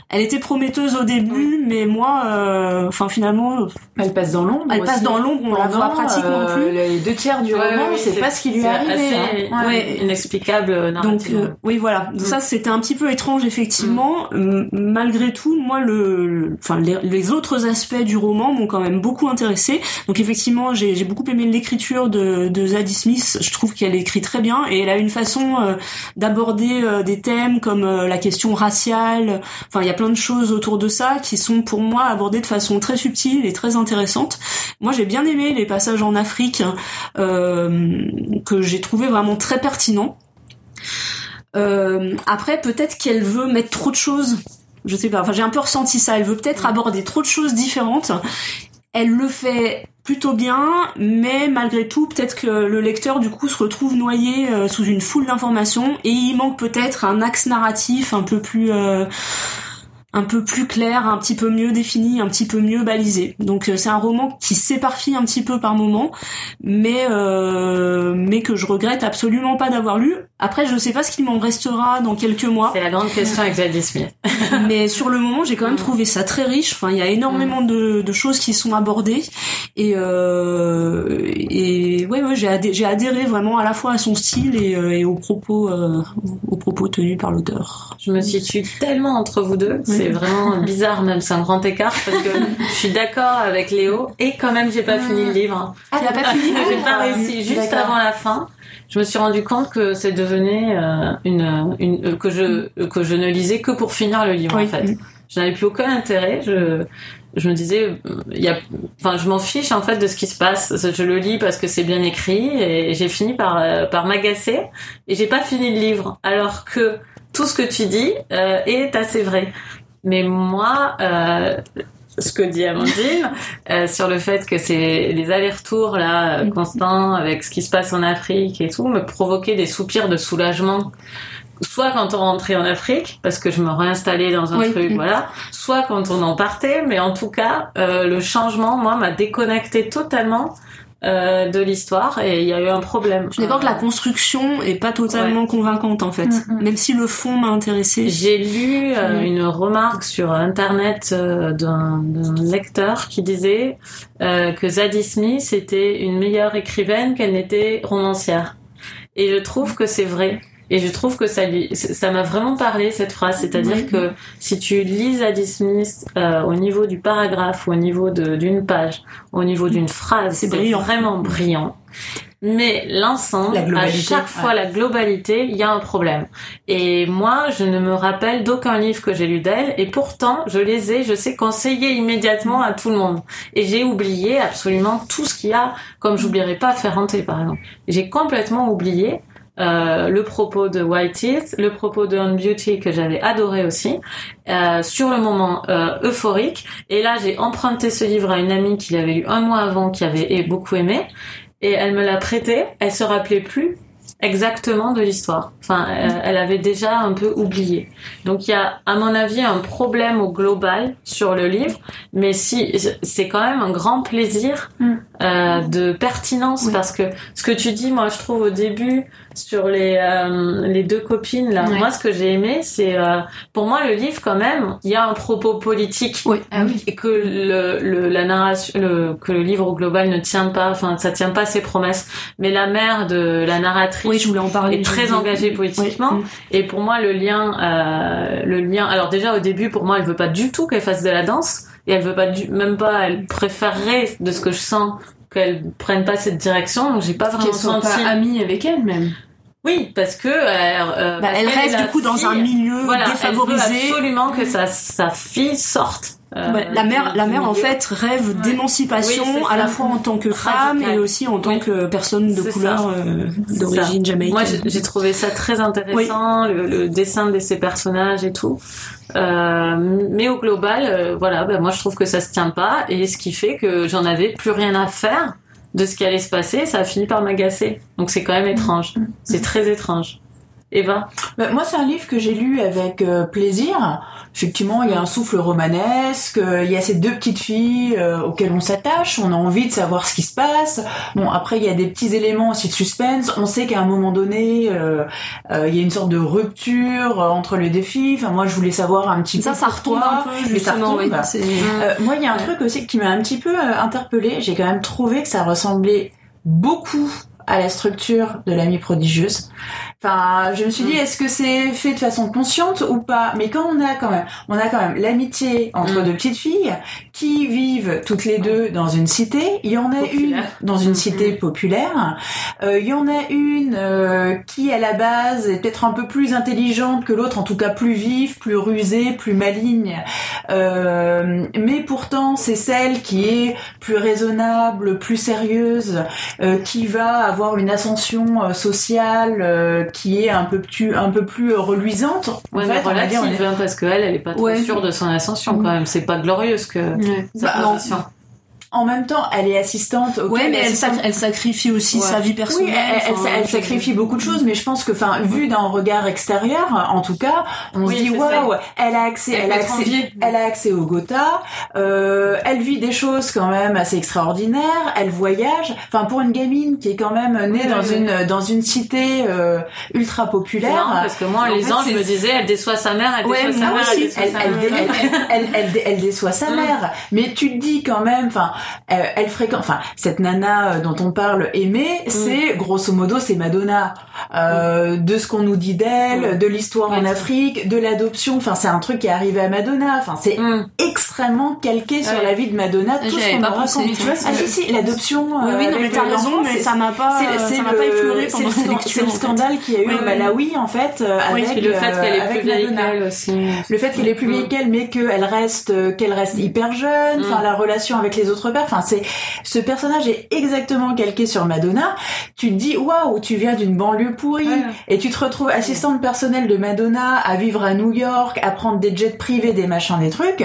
elle était prometteuse au début, mais moi, euh, enfin, finalement, euh, Elle passe dans l'ombre. Elle passe aussi. dans l'ombre, on la voit pratiquement euh, plus. Les deux tiers du Ouais, roman, oui, c'est pas ce qui lui est arrivé. assez hein. Ouais. Inexplicable euh, Donc euh, oui voilà, Donc ça c'était un petit peu étrange effectivement. M- Malgré tout, moi le, le- enfin les, les autres aspects du roman m'ont quand même beaucoup intéressé. Donc effectivement j'ai beaucoup aimé l'écriture de, de Zadie Smith. Je trouve qu'elle écrit très bien et elle a une façon euh, d'aborder euh, des thèmes comme la question raciale. Enfin il y a plein de choses autour de ça qui sont pour moi abordées de façon très subtile et très intéressante. Moi j'ai bien aimé les passages en Afrique euh, que j'ai trouvé vraiment très pertinents. Euh, après, peut-être qu'elle veut mettre trop de choses. Je sais pas. Enfin, j'ai un peu ressenti ça. Elle veut peut-être aborder trop de choses différentes. Elle le fait plutôt bien, mais malgré tout, peut-être que le lecteur du coup se retrouve noyé euh, sous une foule d'informations et il manque peut-être un axe narratif un peu plus euh, un peu plus clair, un petit peu mieux défini, un petit peu mieux balisé. Donc euh, c'est un roman qui s'éparpille un petit peu par moment, mais euh, mais que je regrette absolument pas d'avoir lu. Après, je sais pas ce qu'il m'en restera dans quelques mois, C'est la grande question avec Zadie Smith. mais sur le moment, j'ai quand même trouvé ça très riche. Enfin, il y a énormément de, de choses qui sont abordées et euh, et ouais, ouais j'ai adhé- j'ai adhéré vraiment à la fois à son style et, euh, et aux propos euh, aux propos tenus par l'auteur. Je me situe tellement entre vous deux, c'est vraiment bizarre même, c'est un grand écart parce que je suis d'accord avec Léo et quand même j'ai pas fini le livre. Ah, t'as pas fini j'ai pas réussi. Juste avant la fin, je me suis rendu compte que c'est devenu euh, une, une euh, que je euh, que je ne lisais que pour finir le livre Oui. en fait. Je n'avais plus aucun intérêt. Je je me disais, il y a, enfin, je m'en fiche en fait de ce qui se passe. Je le lis parce que c'est bien écrit et j'ai fini par euh, par m'agacer et j'ai pas fini le livre. Alors que tout ce que tu dis euh, est assez vrai. Mais moi, euh, ce que dit Amandine euh, sur le fait que c'est les allers-retours là euh, constants avec ce qui se passe en Afrique et tout me provoquaient des soupirs de soulagement. Soit quand on rentrait en Afrique, parce que je me réinstallais dans un Oui. truc, Mm. voilà. Soit quand on en partait, mais en tout cas, euh, le changement, moi, m'a déconnecté totalement euh, de l'histoire et il y a eu un problème. Je d'accord que la Euh, construction est pas totalement convaincante en fait, Mm, mm. même si le fond m'a intéressé. J'ai lu euh, Mm. une remarque sur internet euh, d'un d'un lecteur qui disait euh, que Zadie Smith était une meilleure écrivaine qu'elle n'était romancière. Et je trouve que c'est vrai. Et je trouve que ça lui, ça m'a vraiment parlé cette phrase. C'est-à-dire Oui. que si tu lis Zadie Smith euh, au niveau du paragraphe, au niveau d'une page, au niveau d'une phrase, C'est vraiment brillant. Mais l'ensemble, à chaque ouais. fois la globalité, il y a un problème. Et moi, je ne me rappelle d'aucun livre que j'ai lu d'elle, et pourtant, je les ai, je sais, conseillés immédiatement à tout le monde. Et j'ai oublié absolument tout ce qu'il y a, comme j'oublierai pas Ferrante, par exemple. J'ai complètement oublié euh, le propos de White Teeth, le propos de On Beauty que j'avais adoré aussi, euh, sur le moment euh, euphorique. Et là, j'ai emprunté ce livre à une amie qui l'avait lu un mois avant, qui avait beaucoup aimé, et elle me l'a prêté. Elle se rappelait plus exactement de l'histoire. Enfin, euh, elle avait déjà un peu oublié. Donc il y a, à mon avis, un problème au global sur le livre, mais si c'est quand même un grand plaisir Mm. Euh, de pertinence Oui. parce que ce que tu dis, moi, je trouve au début sur les euh, les deux copines là, moi, ce que j'ai aimé, c'est euh, pour moi le livre quand même, il y a un propos politique Oui. Ah oui. et que le, le la narration le, que le livre au global ne tient pas enfin ça tient pas ses promesses mais la mère de la narratrice Oui, je voulais en parler. est très engagée politiquement et pour moi le lien euh, le lien alors déjà au début pour moi elle veut pas du tout qu'elle fasse de la danse et elle veut pas du, même pas elle préférerait de ce que je sens qu'elle prenne pas cette direction donc j'ai pas vraiment senti pas amies avec elle même. oui parce que euh, euh, Bah, parce elle qu'elle est reste du coup dans un milieu voilà, elle veut défavorisé. absolument que sa, sa fille sorte Ouais, la mère, la mère en fait rêve Ouais. d'émancipation Oui, à la fois en tant que femme et aussi en tant Oui. que personne de couleur euh, d'origine jamaïcaine. Moi, j'ai- trouvé ça très intéressant, le, le dessin de ces personnages et tout. Euh, mais au global, euh, voilà, ben moi je trouve que ça se tient pas, et ce qui fait que j'en avais plus rien à faire de ce qui allait se passer. Ça a fini par m'agacer. Donc c'est quand même étrange. C'est très étrange. Eva, Bah, moi, c'est un livre que j'ai lu avec euh, plaisir. Effectivement, il y a un souffle romanesque, euh, il y a ces deux petites filles euh, auxquelles on s'attache, on a envie de savoir ce qui se passe. Bon, après, il y a des petits éléments aussi de suspense. On sait qu'à un moment donné, euh, euh, il y a une sorte de rupture euh, entre les deux filles. Enfin, moi, je voulais savoir un petit ça, peu ça retombe un peu mais ça retombe. oui. Moi, il y a un Ouais. truc aussi qui m'a un petit peu euh, interpellée. J'ai quand même trouvé que ça ressemblait beaucoup à la structure de l'amie prodigieuse. Enfin, je me suis dit, Mm. est-ce que c'est fait de façon consciente ou pas? Mais quand on a quand même, on a quand même l'amitié entre Mm. deux petites filles qui vivent toutes les deux dans une cité. Il y en a Populaire. une dans une Mm, cité mm. populaire. Euh, il y en a une euh, qui, à la base, est peut-être un peu plus intelligente que l'autre, en tout cas plus vive, plus rusée, plus maligne. Euh, mais pourtant, c'est celle qui est plus raisonnable, plus sérieuse, qui va avoir une ascension sociale qui est un peu plus, un peu plus euh, reluisante. En ouais, fait, mais on va dire, on est- parce qu'elle, elle est pas trop Ouais. sûre de son ascension quand même. C'est pas glorieuse que Ouais. Bah. En même temps, elle est assistante. ok, Ouais, mais elle, assistante- sac- elle sacrifie aussi Ouais. sa vie Oui, personnelle. elle, elle- enfin, elle sacrifie beaucoup de choses, mais je pense que, enfin, vu d'un regard extérieur, en tout cas, on Oui, se dit waouh, elle a accès, Elle a accès, elle a accès au Gotha, euh, elle vit des choses quand même assez extraordinaires, elle voyage. Enfin, pour une gamine qui est quand même née Oui, dans oui, une dans une cité euh, ultra populaire. parce que moi, fait, je me disais, elle déçoit sa mère, elle déçoit sa mère, elle déçoit sa mère. elle, elle, déçoit sa Mm. mère, mais tu te dis quand même, enfin, euh, elle fréquente, enfin, cette nana euh, dont on parle aimée, Mm. c'est grosso modo c'est Madonna, euh, de ce qu'on nous dit d'elle, Mm. de l'histoire en. Afrique, de l'adoption, enfin c'est un truc qui est arrivé à Madonna, enfin c'est extrêmement calqué sur Ouais. la vie de Madonna, tout ce qu'on nous raconte. tu vois, ah si si, l'adoption. Oui, euh, oui, non, mais t'as raison, mais ça m'a pas, euh, ça m'a pas effleuré pendant c'est le scandale qu'il y a eu au. Malawi en fait euh, Oui, avec le fait euh, qu'elle est plus vieille qu'elle aussi. Le fait qu'elle est plus vieille Mm. qu'elle, mais qu'elle reste, euh, qu'elle reste hyper jeune, enfin Mm. la relation avec les autres enfin c'est, ce personnage est exactement calqué sur Madonna. Tu te dis waouh, tu viens d'une banlieue pourrie Ouais. et tu te retrouves assistante personnelle de Madonna à vivre à New York, à prendre des jets privés, des machins, des trucs.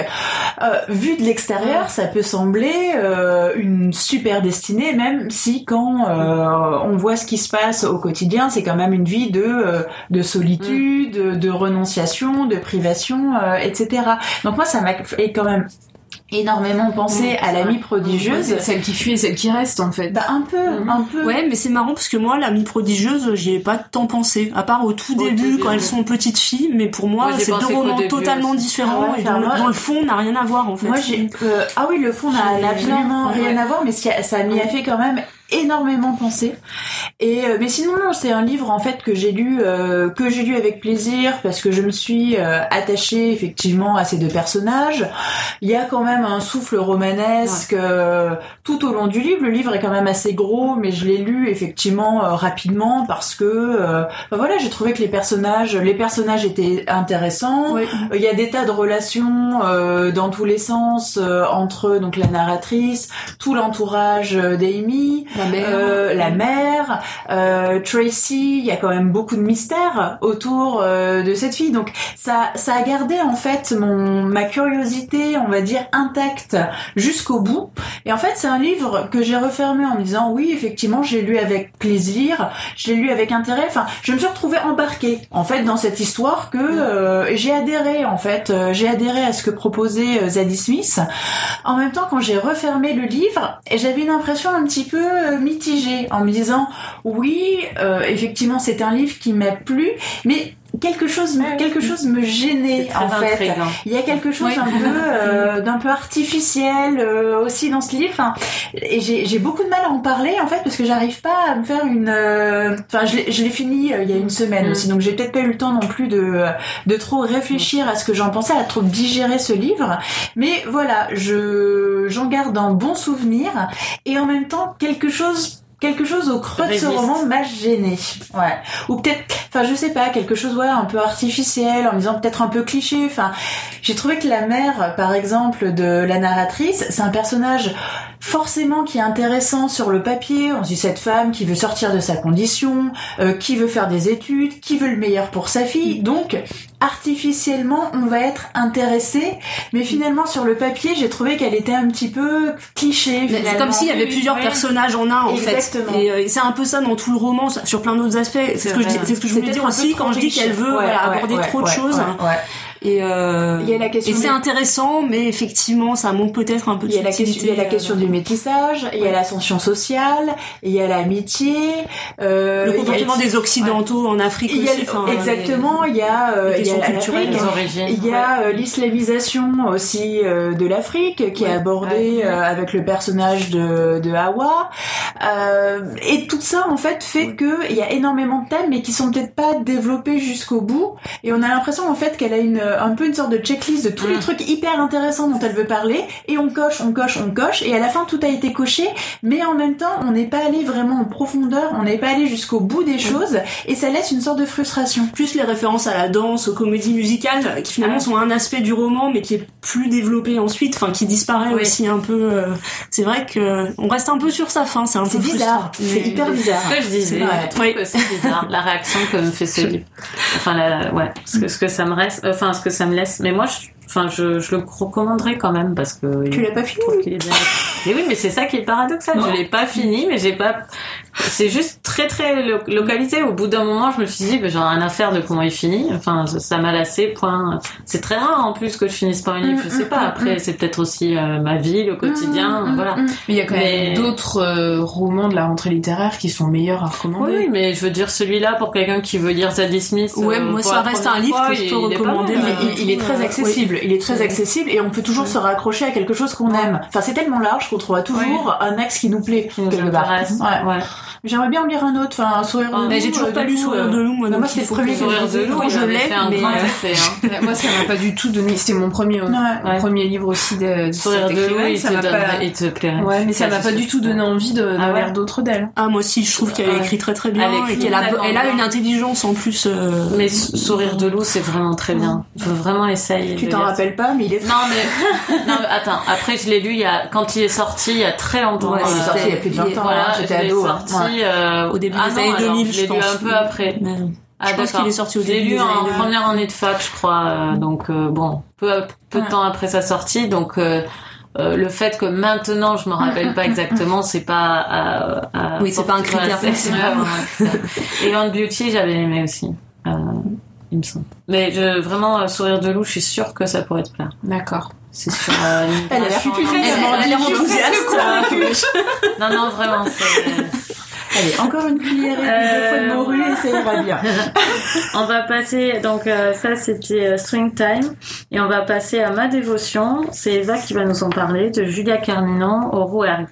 Euh, vu de l'extérieur, Ouais. ça peut sembler euh, une super destinée, même si quand euh, on voit ce qui se passe au quotidien, c'est quand même une vie de euh, de solitude, de renonciation, de privation, etc. Donc moi, ça m'a fait quand même énormément penser Mm, à l'amie ouais. prodigieuse. Celle qui fuit et celle qui reste en fait. Bah un peu, Mhm. un peu. Ouais, mais c'est marrant parce que moi, l'amie prodigieuse, j'y ai pas tant pensé. À part au tout Au début, début, quand elles sont petites filles, mais pour moi, c'est pensé deux romans début totalement aussi. différents Ah ouais, et dont, le- moi- dont le fond n'a rien à voir en fait. Moi j'ai euh, ah oui le fond n'a absolument rien ouais. à voir mais ce qui a- ça m'y a fait quand même énormément penser et euh, mais sinon non c'est un livre en fait que j'ai lu euh, que j'ai lu avec plaisir parce que je me suis euh, attachée effectivement à ces deux personnages. Il y a quand même un souffle romanesque euh, tout au long du livre. Le livre est quand même assez gros mais je l'ai lu effectivement euh, rapidement parce que euh, enfin, voilà j'ai trouvé que les personnages les personnages étaient intéressants. Ouais. il y a des tas de relations euh, dans tous les sens euh, entre donc la narratrice, tout l'entourage d'Amy, La mère. euh, la mère, euh, Tracy. Il y a quand même beaucoup de mystères autour euh, de cette fille. Donc ça, ça a gardé en fait mon ma curiosité, on va dire intacte jusqu'au bout. Et en fait, c'est un livre que j'ai refermé en me disant oui, effectivement, j'ai lu avec plaisir, j'ai lu avec intérêt. Enfin, je me suis retrouvée embarquée en fait dans cette histoire que j'ai adhéré en fait, j'ai adhéré à ce que proposait Zadie Smith. En même temps, quand j'ai refermé le livre, j'avais une impression un petit peu mitigée en me disant oui, euh, effectivement, c'est un livre qui m'a plu, mais quelque chose, Ouais. quelque chose me gênait en fait. intriguant. Il y a quelque chose Ouais. un peu euh, d'un peu artificiel euh, aussi dans ce livre. Et j'ai beaucoup de mal à en parler en fait parce que j'arrive pas à me faire une. Enfin, je l'ai- je l'ai fini il y a une semaine Mm. aussi, donc j'ai peut-être pas eu le temps non plus de de trop réfléchir à ce que j'en pensais, à trop digérer ce livre. Mais voilà, je j'en garde un bon souvenir et en même temps quelque chose quelque chose au creux de ce roman m'a gêné. Ouais. Ou peut-être, enfin je sais pas, quelque chose ouais un peu artificiel, en me disant peut-être un peu cliché. Enfin, j'ai trouvé que la mère, par exemple, de la narratrice, c'est un personnage forcément qui est intéressant sur le papier. On se dit cette femme qui veut sortir de sa condition, euh, qui veut faire des études, qui veut le meilleur pour sa fille. Donc artificiellement, on va être intéressé, mais finalement sur le papier, j'ai trouvé qu'elle était un petit peu cliché. C'est comme s'il y avait plusieurs oui. personnages en un en Exactement. fait. Et euh, c'est un peu ça dans tout le roman, sur plein d'autres aspects. C'est ce ce que je voulais dire aussi quand je dis qu'elle veut Ouais, voilà, ouais, aborder ouais, trop de ouais, choses. Et, euh, Il y a la question et c'est du- intéressant, mais effectivement, ça manque peut-être un peu de Il y a la question, il y a la question euh, du métissage, il y a l'ascension sociale, il y a l'amitié, euh, le y comportement des occidentaux en Afrique il y a aussi. enfin, exactement, il y a, euh, les il y a Les origines. Il y a euh, l'islamisation aussi euh, de l'Afrique qui est abordée euh, avec le personnage de, de Hawa. Euh, et tout ça en fait fait que il y a énormément de thèmes mais qui sont peut-être pas développés jusqu'au bout. Et on a l'impression en fait qu'elle a une un peu une sorte de checklist de tous les Mm. trucs hyper intéressants dont elle veut parler et on coche, on coche, on coche et à la fin tout a été coché. Mais en même temps on n'est pas allé vraiment en profondeur, on n'est pas allé jusqu'au bout des choses et ça laisse une sorte de frustration. plus les références à la danse, aux comédies musicales, qui finalement sont un aspect du roman, mais qui est plus développé ensuite, enfin qui disparaît Oui. aussi un peu. euh, c'est vrai que on reste un peu sur sa fin, c'est un C'est peu bizarre, c'est hyper bizarre. Ce que je disais, Ouais. c'est bizarre la réaction que me fait ce livre. Enfin, la, ouais, ce que, ce que ça me reste, enfin, ce que ça me laisse. Mais moi, je, enfin, je, je le recommanderais quand même parce que. Tu l'as pas fini est bien. Mais oui, mais c'est ça qui est paradoxal. Non. Je l'ai pas fini, mais j'ai pas. C'est juste très très lo- localisé. Au bout d'un moment, je me suis dit, ben, j'en ai rien à faire de comment il finit. Enfin, ça- m'a lassé. Point. C'est très rare en plus que je finisse par un livre. Je sais pas. Après, c'est peut-être aussi euh, ma vie, le quotidien. Mm, mm, voilà. mm. Mais il y a quand Mais- même d'autres euh, romans de la rentrée littéraire qui sont meilleurs à recommander. Oui, mais je veux dire celui-là pour quelqu'un qui veut lire Zadie Smith. Ouais, euh, moi, ça reste un livre fois, que je peux il est pas recommander, mal, mais euh, il, il est très accessible, il est très accessible et on peut toujours se raccrocher à quelque chose qu'on aime. Enfin, c'est tellement large qu'on trouvera toujours un axe qui nous plaît. quelque part. Ouais. J'aimerais bien en lire un autre, enfin, un sourire de Ah, loup. Mais j'ai toujours euh, pas lu Sourire euh, de loup, moi, bah, donc moi, c'est le premier Sourire de loup, je l'ai, fait un mais, grand euh, effet. hein. Moi, ça m'a pas du tout donné. C'était mon premier, Ouais. mon premier livre aussi de, de Sourire de loup, il Ça te, plairait. Ouais, mais ça m'a pas du tout donné envie de, Ah lire d'autres d'elle. Ah moi aussi, je trouve qu'elle écrit très très bien Elle et qu'elle a, une intelligence en plus. euh, Mais Sourire de loup, c'est vraiment très bien. Faut vraiment essayer. Tu de t'en rappelles pas, mais il est Non mais, non attends, après je l'ai lu il y a, quand il est sorti il y a très longtemps. Ouais, il est sorti il y a plus de 20 il est- ans, Voilà, hein, j'étais ado. sorti Ouais. Euh, Au début ah des non, années alors, 2000, je l'ai je lu pense. un peu après. mais- Ah, Je pense qu'il est sorti au Je l'ai début lu des en années 2000. première année de fac, je crois. euh, donc euh, bon, peu, peu de temps après sa sortie. Donc euh, euh, le fait que maintenant je me rappelle pas exactement, c'est pas. à- à- Oui, c'est pas un critère, critère. Et Hand Beauty, j'avais aimé aussi. Euh, il me semble. Mais je, vraiment, sourire de loup, je suis sûre que ça pourrait te plaire. D'accord. C'est sur euh, une Elle a l'air elle a enthousiaste. Non, non, vraiment, c'est. Allez, encore une cuillerée Euh, deux fois de morue et ça ira bien. On va passer, donc euh, ça c'était euh, String Time, et on va passer à ma dévotion. C'est Eva qui va nous en parler, de Julia Carninon au Rouergue.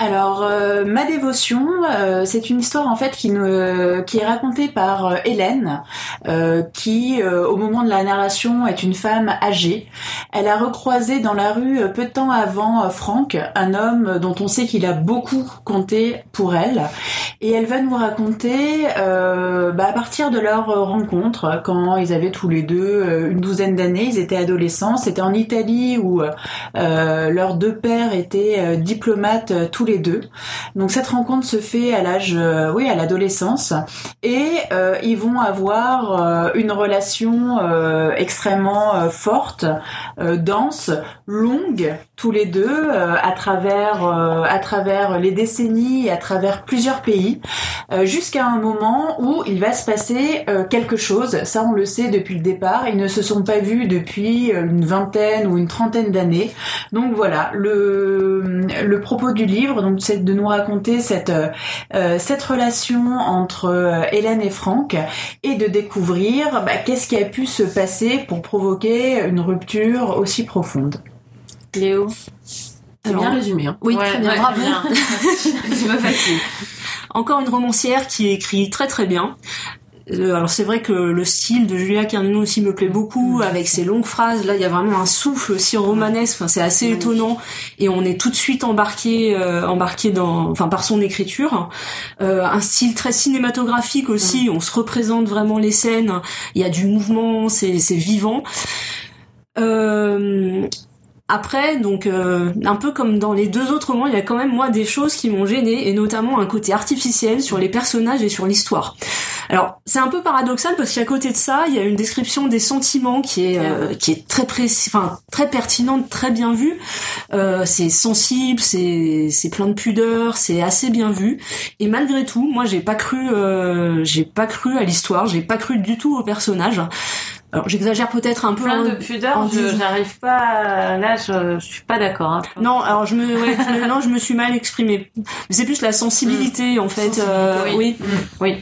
Alors, euh, ma dévotion, euh, c'est une histoire en fait qui, est racontée par euh, Hélène, qui, au moment de la narration, est une femme âgée. Elle a recroisé dans la rue peu de temps avant Franck, un homme dont on sait qu'il a beaucoup compté pour elle, et elle va nous raconter, bah, à partir de leur rencontre, quand ils avaient tous les deux une douzaine d'années, ils étaient adolescents, c'était en Italie où leurs deux pères étaient diplomates tous les deux. Donc cette rencontre se fait à l'âge, euh, oui, à l'adolescence, et euh, ils vont avoir euh, une relation extrêmement forte, dense, longue, tous les deux, à travers, à travers les décennies, à travers plusieurs pays, jusqu'à un moment où il va se passer quelque chose. Ça, on le sait depuis le départ. Ils ne se sont pas vus depuis une vingtaine ou une trentaine d'années. Donc voilà, le propos du livre, donc c'est de nous raconter cette euh, euh, cette relation entre euh, Hélène et Franck et de découvrir bah, qu'est-ce qui a pu se passer pour provoquer une rupture aussi profonde. Léo C'est bien résumé. Hein. Oui, Ouais, très bien, ouais, bravo. C'est pas facile. Encore une romancière qui écrit très très bien. Euh, alors c'est vrai que le style de Julia Carnino aussi me plaît beaucoup, avec ses longues phrases. Là, il y a vraiment un souffle aussi romanesque. Enfin, c'est assez étonnant et on est tout de suite embarqué, euh, embarqué dans, enfin, par son écriture. Euh, un style très cinématographique aussi. On se représente vraiment les scènes. Il y a du mouvement, c'est c'est vivant. Euh, après, donc euh, un peu comme dans les deux autres romans, il y a quand même moi des choses qui m'ont gêné et notamment un côté artificiel sur les personnages et sur l'histoire. Alors c'est un peu paradoxal parce qu'à côté de ça, il y a une description des sentiments qui est euh, qui est très précis, enfin très pertinente, très bien vue. Euh, c'est sensible, c'est c'est plein de pudeur, c'est assez bien vu. Et malgré tout, moi j'ai pas cru euh, j'ai pas cru à l'histoire, j'ai pas cru du tout aux personnages. Alors j'exagère peut-être un peu. Plein de pudeur, en je j'arrive pas. à- Là, je, je suis pas d'accord. hein. Non, alors je me, ouais, je me- non, je me suis mal exprimée. Mais c'est plus la sensibilité en fait. euh, oui. oui, Oui.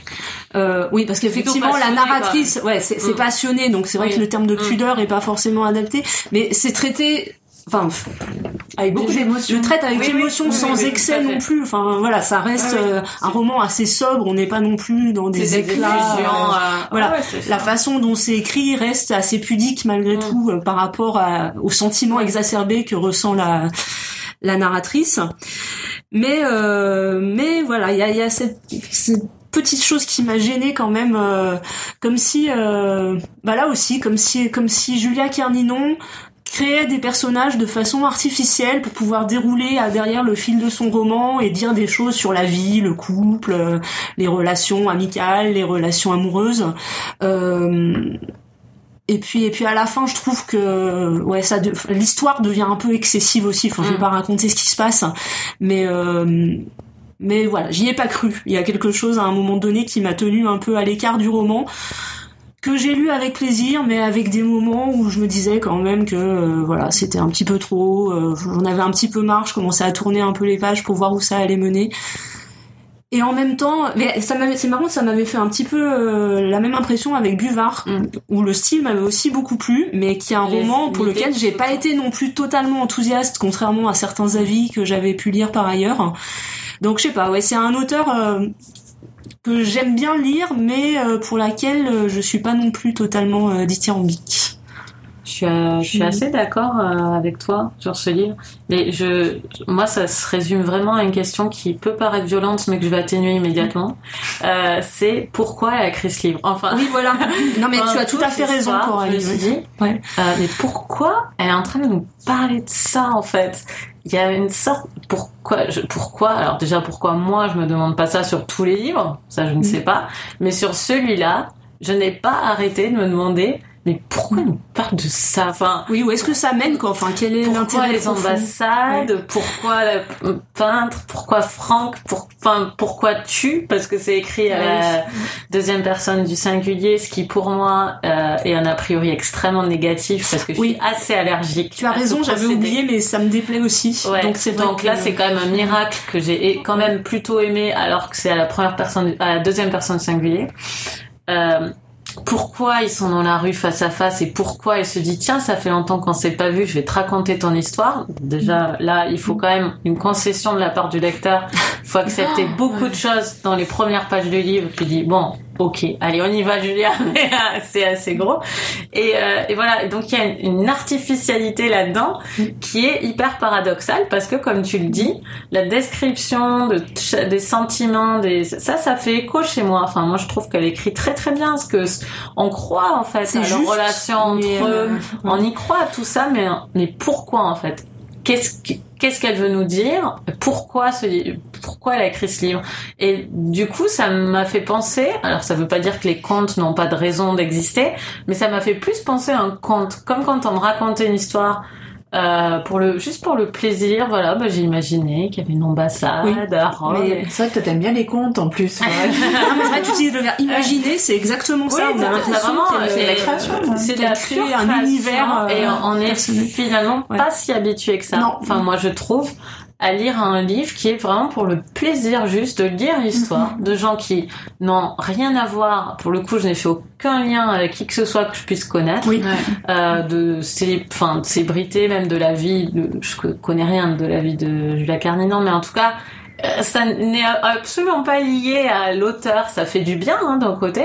Euh, oui, parce qu'effectivement la narratrice, ouais, c'est c'est Mm. passionné, donc c'est vrai que le terme de Mm. pudeur est pas forcément adapté, mais c'est traité. Enfin, Avec beaucoup je- d'émotions. Je traite avec Oui, émotion, oui, sans oui, excès non plus. Enfin, voilà, ça reste oui. euh, un roman assez sobre. On n'est pas non plus dans des des éclats. effusions, euh, euh, voilà. ouais, c'est la façon dont c'est écrit reste assez pudique malgré Mm. tout euh, par rapport à, au sentiment exacerbé que ressent la, la narratrice. Mais euh, mais voilà, il y a, y a cette, cette petite chose qui m'a gênée quand même, euh, comme si euh, bah là aussi, comme si comme si Julia Kerninon créait des personnages de façon artificielle pour pouvoir dérouler à derrière le fil de son roman et dire des choses sur la vie, le couple, euh, les relations amicales, les relations amoureuses. Euh, et puis et puis à la fin, je trouve que ouais ça de- l'histoire devient un peu excessive aussi. Enfin, je vais Mm. pas raconter ce qui se passe, mais euh, mais voilà, j'y ai pas cru. Il y a quelque chose à un moment donné qui m'a tenu un peu à l'écart du roman que j'ai lu avec plaisir, mais avec des moments où je me disais quand même que euh, voilà, c'était un petit peu trop. euh, J'en avais un petit peu marre. Je commençais à tourner un peu les pages pour voir où ça allait mener. Et en même temps, mais ça m'avait, c'est marrant, ça m'avait fait un petit peu euh, la même impression avec Buvard, Mm. où le style m'avait aussi beaucoup plu, mais qui est un Les- roman pour lequel j'ai pas été non plus totalement enthousiaste, contrairement à certains avis que j'avais pu lire par ailleurs. Donc je sais pas, ouais, c'est un auteur que j'aime bien lire, mais euh, pour laquelle euh, je suis pas non plus totalement euh, dithyrambique. Je suis, je suis Mm. assez d'accord avec toi sur ce livre. Mais je, moi, ça se résume vraiment à une question qui peut paraître violente, mais que je vais atténuer immédiatement. Euh, c'est pourquoi elle a écrit ce livre? Enfin, Oui, voilà. Non, mais tu as tout à fait raison, Coralie. Je me suis dit, Ouais. euh, mais pourquoi elle est en train de nous parler de ça en fait? Il y a une sorte pourquoi je, pourquoi alors déjà pourquoi moi je me demande pas ça sur tous les livres? Ça je ne Mm. sais pas mais sur celui-là je n'ai pas arrêté de me demander mais pourquoi elle nous parle de ça enfin Oui, où est-ce que ça mène, quoi Enfin, quel est pourquoi l'intérêt les ambassades Pourquoi le peintre Pourquoi Franck pour, enfin, Pourquoi tu? Parce que c'est écrit à la deuxième personne du singulier, ce qui pour moi euh, est un a priori extrêmement négatif parce que je Oui. suis assez allergique. Tu as raison, j'avais oublié, mais ça me déplaît aussi. Ouais. Donc c'est Donc là, c'est quand même un miracle que j'ai quand même plutôt aimé, alors que c'est à la première personne, à la deuxième personne singulier. Euh, pourquoi ils sont dans la rue face à face et pourquoi elle se dit tiens ça fait longtemps qu'on s'est pas vu je vais te raconter ton histoire. Déjà là il faut quand même une concession de la part du lecteur. Il faut accepter beaucoup de choses dans les premières pages du livre tu dis bon ok allez on y va Julia mais euh, c'est assez gros. Et, euh, et voilà donc il y a une, une artificialité là-dedans qui est hyper paradoxale parce que comme tu le dis la description de, des sentiments des ça ça fait écho chez moi. Enfin moi je trouve qu'elle écrit très très bien parce que on croit en fait à leur relation entre mais, eux. euh, on y croit à tout ça mais mais pourquoi en fait? Qu'est-ce qui- qu'est-ce qu'elle veut nous dire? Pourquoi ce pourquoi elle a écrit ce livre? Et du coup ça m'a fait penser alors ça veut pas dire que les contes n'ont pas de raison d'exister mais ça m'a fait plus penser à un conte. Comme quand on me racontait une histoire euh, pour le juste pour le plaisir voilà bah, j'ai imaginé qu'il y avait une ambassade Oui. à Rome Mais- C'est vrai que toi t'aimes bien les contes en plus. ouais. Non, mais c'est vrai, tu utilises le verbe imaginer, c'est exactement ça. Oui, On a t'as- l'impression t'as vraiment, qu'elle- c'est la création, c'est la crée pure un univers, euh, et on est finalement Ouais. pas si habitué que ça. Non. Enfin, moi, je trouve à lire un livre qui est vraiment pour le plaisir juste de lire l'histoire de gens qui n'ont rien à voir. Pour le coup, je n'ai fait aucun lien avec qui que ce soit que je puisse connaître. Oui. Euh, de célé- enfin, de célébrité, même de la vie. De, je connais rien de la vie de Julia Carninan, mais en tout cas, euh, ça n'est absolument pas lié à l'auteur. Ça fait du bien hein, d'un côté.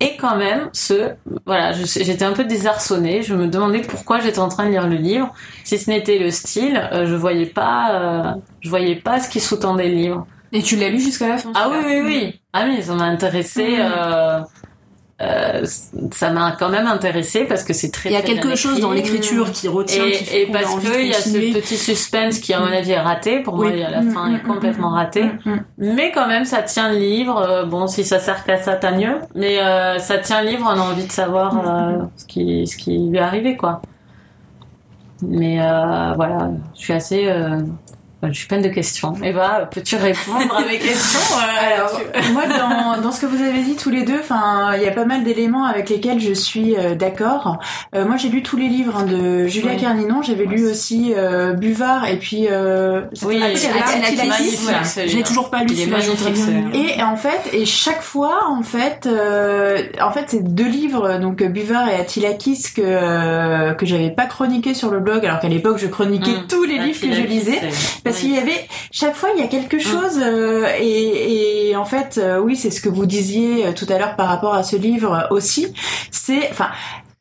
Et quand même, ce, voilà, j'étais un peu désarçonnée. Je me demandais pourquoi j'étais en train de lire le livre. Si ce n'était le style, euh, je voyais pas, euh, je voyais pas ce qui sous-tendait le livre. Et tu l'as lu jusqu'à la fin Ah oui, oui, oui. Ah oui, ça m'a intéressé. Mm. Euh, euh, ça m'a quand même intéressé parce que c'est très. Il y a très quelque chose dans l'écriture qui retient, qui Et, fait et a parce qu'il y a ce petit suspense qui, à mon avis, est raté. Pour moi, Oui. il y a la Mm, fin mm, est complètement mm, ratée. Mm. Mais quand même, ça tient le livre. Euh, bon, si ça sert qu'à ça, tant mieux. Mais euh, ça tient le livre, on a envie de savoir euh, ce, qui, ce qui lui est arrivé, quoi. Mais voilà, je suis assez... Je suis pleine de questions. Eva, peux-tu répondre à mes questions euh, Alors, moi, dans, dans ce que vous avez dit tous les deux, enfin, il y a pas mal d'éléments avec lesquels je suis euh, d'accord. Euh, moi, j'ai lu tous les livres hein, de Julia Oui. Kerninon. J'avais lu aussi euh, Buvard et puis euh, Oui. Je l'ai toujours pas lu. Et en fait, et chaque fois, en fait, euh, en fait, c'est deux livres, donc Buvard et Attila Kiss que euh, que j'avais pas chroniqué sur le blog, alors qu'à l'époque, je chroniquais Mm. tous les livres que je lisais. Parce qu'il y avait chaque fois il y a quelque chose euh, et, et en fait euh, oui c'est ce que vous disiez euh, tout à l'heure par rapport à ce livre euh, aussi. C'est enfin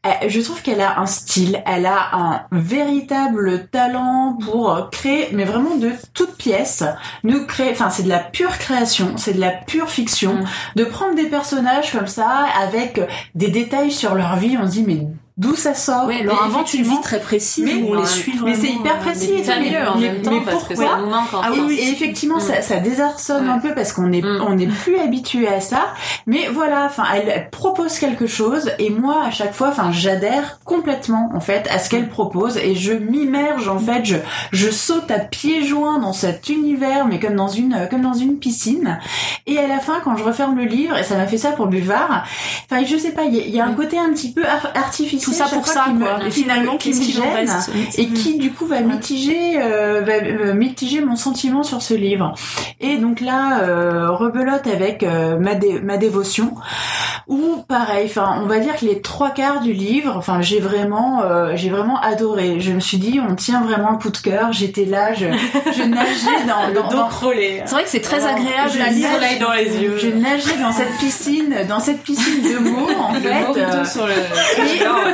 euh, je trouve qu'elle a un style, elle a un véritable talent pour créer, mais vraiment de toutes pièces, nous créer, enfin c'est de la pure création, c'est de la pure fiction, Mm. de prendre des personnages comme ça avec des détails sur leur vie, on se dit mais d'où ça sort Ouais, Mais leur invente une vie très précise mais- où on les suit mais c'est hyper euh, précis mais- en mais- même temps mais parce que pourquoi ça nous manque en Ah oui, et effectivement, Mm. ça, ça désarçonne Ouais. un peu parce qu'on est, Mm. on n'est plus habitué à ça. Mais voilà, enfin, elle, propose quelque chose et moi, à chaque fois, enfin, j'adhère complètement, en fait, à ce qu'elle propose et je m'immerge, en fait, je, je saute à pieds joints dans cet univers, mais comme dans une, comme dans une piscine. Et à la fin, quand je referme le livre, et ça m'a fait ça pour Buvard, enfin, je sais pas, il y, a- il y a un côté un petit peu ar- artificiel. Tout ça pour ça, me- quoi. Et finalement, qui me gêne reste et qui du coup va mitiger euh, va euh, mitiger mon sentiment sur ce livre et donc là euh, rebelote avec euh, ma, dé- ma dévotion ou pareil enfin on va dire que les trois quarts du livre enfin j'ai vraiment euh, j'ai vraiment adoré je me suis dit on tient vraiment le coup de cœur j'étais là je, je nageais dans, Le dans, dos dans- crôlé. C'est vrai que c'est très Alors, agréable je nage- Soleil dans les yeux. je nageais dans cette piscine dans cette piscine de mots en Le fait Morito euh, sur le. et,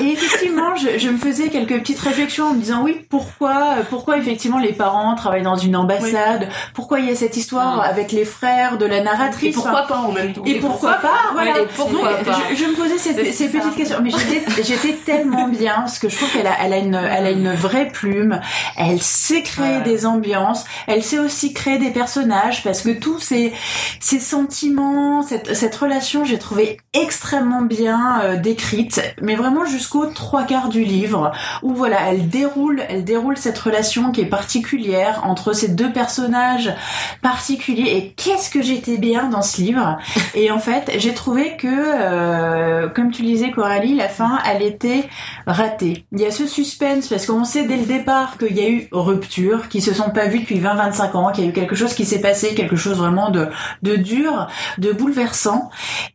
et effectivement, je, je me faisais quelques petites réflexions en me disant oui, pourquoi, euh, pourquoi effectivement les parents travaillent dans une ambassade, pourquoi il y a cette histoire avec les frères de la narratrice, Et pourquoi pas en même temps? Et pourquoi pas? voilà. et pourquoi Donc, pas? je, je me posais ces, ces petites questions mais j'étais j'étais tellement bien parce que je trouve qu'elle a elle a une elle a une vraie plume. Elle sait créer Ouais. des ambiances. Elle sait aussi créer des personnages parce que tous ces ces sentiments cette cette relation j'ai trouvé extrêmement bien euh, décrite. Mais vraiment trois quarts du livre où voilà elle déroule elle déroule cette relation qui est particulière entre ces deux personnages particuliers. Et qu'est-ce que j'étais bien dans ce livre? Et en fait j'ai trouvé que euh, comme tu disais Coralie la fin elle était ratée. Il y a ce suspense parce qu'on sait dès le départ qu'il y a eu rupture qu'ils se sont pas vus depuis 20-25 ans qu'il y a eu quelque chose qui s'est passé quelque chose vraiment de de dur de bouleversant.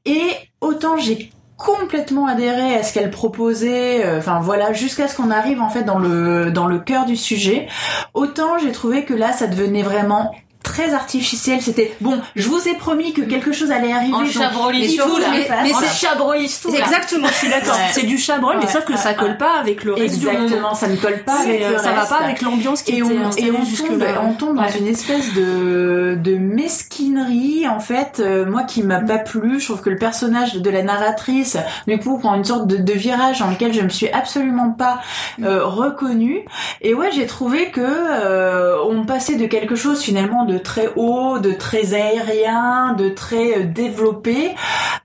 Et autant j'ai complètement adhéré à ce qu'elle proposait euh, enfin voilà jusqu'à ce qu'on arrive en fait dans le dans le cœur du sujet. Autant j'ai trouvé que là ça devenait vraiment très artificiel c'était bon je vous ai promis que quelque chose allait arriver En faut tout, là. Mais En c'est- chabrolisse tout. Exactement, je suis d'accord. Ouais. C'est du chabrol, mais Ouais, sauf que ça colle pas avec le reste exactement ça ne colle pas avec euh, le ça va reste. pas avec l'ambiance qui et était on, et on jusque tombe, là. on tombe dans une espèce de, de mesquinerie en fait euh, moi qui m'a pas plu je trouve que le personnage de la narratrice du coup prend une sorte de, de virage dans lequel je me suis absolument pas euh, reconnue et ouais j'ai trouvé que euh, on passait de quelque chose finalement de très haut de très aérien de très euh, développé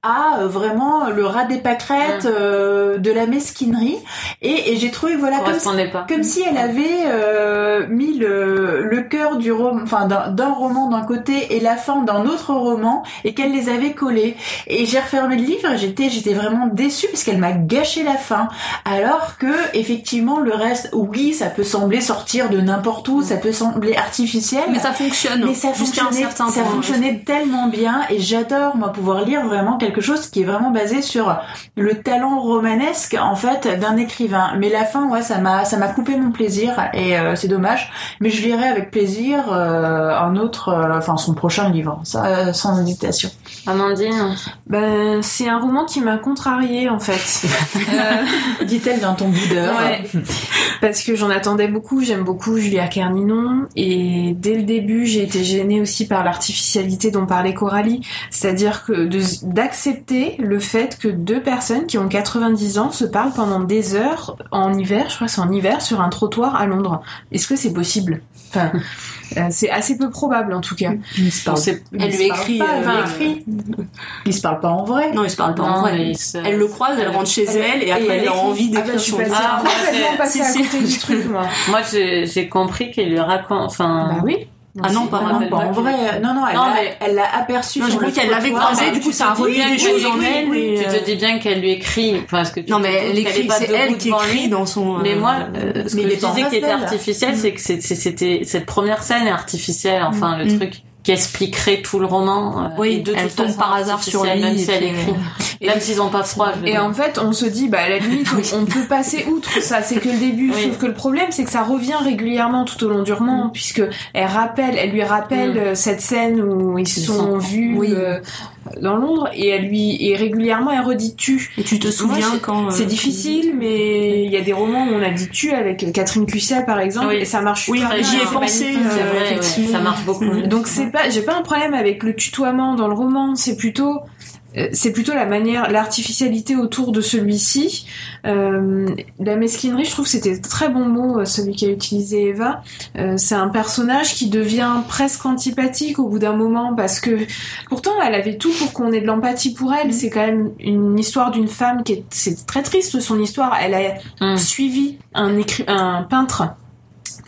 à euh, vraiment le ras des pâquerettes euh, de la mesquinerie et, et j'ai trouvé voilà comme pas. comme si elle avait euh, mis le, le cœur du roman, enfin d'un roman d'un côté et la fin d'un autre roman et qu'elle les avait collés. Et j'ai refermé le livre et j'étais j'étais vraiment déçue parce qu'elle m'a gâché la fin. Alors que effectivement le reste, oui, ça peut sembler sortir de n'importe où, ça peut sembler artificiel. Mais ça fonctionne. Mais ça un fonctionnait, certain ça point. fonctionnait tellement bien et j'adore moi pouvoir lire vraiment quelque chose qui est vraiment basé sur le talent romanesque en fait d'un écrivain. Mais la fin, ouais, ça m'a ça m'a coupé mon plaisir et euh, c'est dommage. Mais je lirai avec plaisir euh, un autre, euh, enfin son prochain livre, ça euh, sans hésitation. Amandine? Ben, c'est un roman qui m'a contrariée en fait. Euh, Dit-elle dans ton boudeur. Ouais, parce que j'en attendais beaucoup, j'aime beaucoup Julia Kerninon, et dès le début j'ai été gênée aussi par l'artificialité dont parlait Coralie, c'est-à-dire que d'accepter le fait que deux personnes qui ont 90 ans se parlent pendant des heures en hiver, je crois que c'est en hiver, sur un trottoir à Londres. Est-ce que c'est possible? Enfin, euh, c'est assez peu probable en tout cas. Ils se parlent. Elle lui écrit, pas, euh, écrit. Ils se parlent pas en vrai. Non, ils se parlent pas en vrai. se- Elle le croise, elle rentre chez elle, et après elle elle a envie Ah d'écrire suis son Ah, moi, complètement passée si, à si. côté du truc moi. Moi, j'ai j'ai compris qu'il lui raconte. Enfin, Bah oui. Ah non, pas- je me non, pas en vrai. Non, non, elle Non, l'a- mais- elle l'a aperçu. Non, cru le qu'elle l'avait croisé, mais du coup ça a relié des choses en écrit, elle. oui, et, Tu euh, te dis bien qu'elle lui écrit. Parce que tu Non mais elle écrit, pas c'est elle qui écrit lui. dans son. Mais euh, moi, euh, ce mais que je disais qui était artificiel, c'est que c'était cette première scène est artificielle. Enfin, le Mm. truc qui expliquerait tout le roman. euh, Oui, de elle tombe par hasard sur lui, même si elle écrit. Et- Même s'ils ont pas froid. je veux Et dire. en fait, on se dit, bah, à la limite, on, on peut passer outre ça, c'est que le début. Oui. Sauf que le problème, c'est que ça revient régulièrement tout au long du roman, puisque elle rappelle, elle lui rappelle Mm. euh, cette scène où ils se sont vus Oui. euh, dans Londres, et elle lui, et régulièrement, elle redit tu. Et tu te souviens quand. euh, C'est difficile, mais il y a des romans où on a dit tu avec Catherine Cussat, par exemple, Oui. et ça marche Oui, super bien. j'y ai pensé, euh, ouais, ça marche beaucoup. Donc c'est pas, j'ai pas un problème avec le tutoiement dans le roman, c'est plutôt, c'est plutôt la manière, l'artificialité autour de celui-ci. Euh, la mesquinerie, je trouve, que c'était très bon mot, euh, celui qu'a utilisé Eva. Euh, c'est un personnage qui devient presque antipathique au bout d'un moment parce que pourtant elle avait tout pour qu'on ait de l'empathie pour elle. C'est quand même une histoire d'une femme qui est, c'est très triste son histoire. Elle a Mm. suivi un écri- un peintre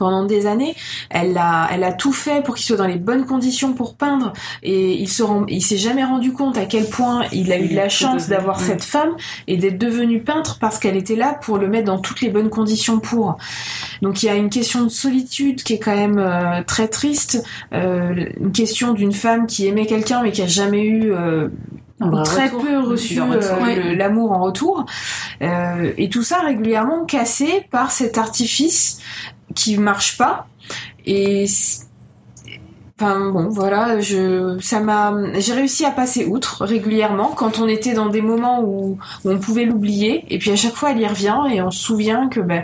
pendant des années. Elle a, elle a tout fait pour qu'il soit dans les bonnes conditions pour peindre et il se rend, il s'est jamais rendu compte à quel point il a eu de la chance d'avoir cette femme et d'être devenu peintre parce qu'elle était là pour le mettre dans toutes les bonnes conditions pour. Donc il y a une question de solitude qui est quand même euh, très triste, euh, une question d'une femme qui aimait quelqu'un mais qui a jamais eu euh, vrai très retour. peu reçu euh, l'amour en retour. Euh, et tout ça régulièrement cassé par cet artifice qui marche pas. Et Enfin bon, voilà, je, ça m'a, j'ai réussi à passer outre régulièrement quand on était dans des moments où, où on pouvait l'oublier, et puis à chaque fois elle y revient et on se souvient que ben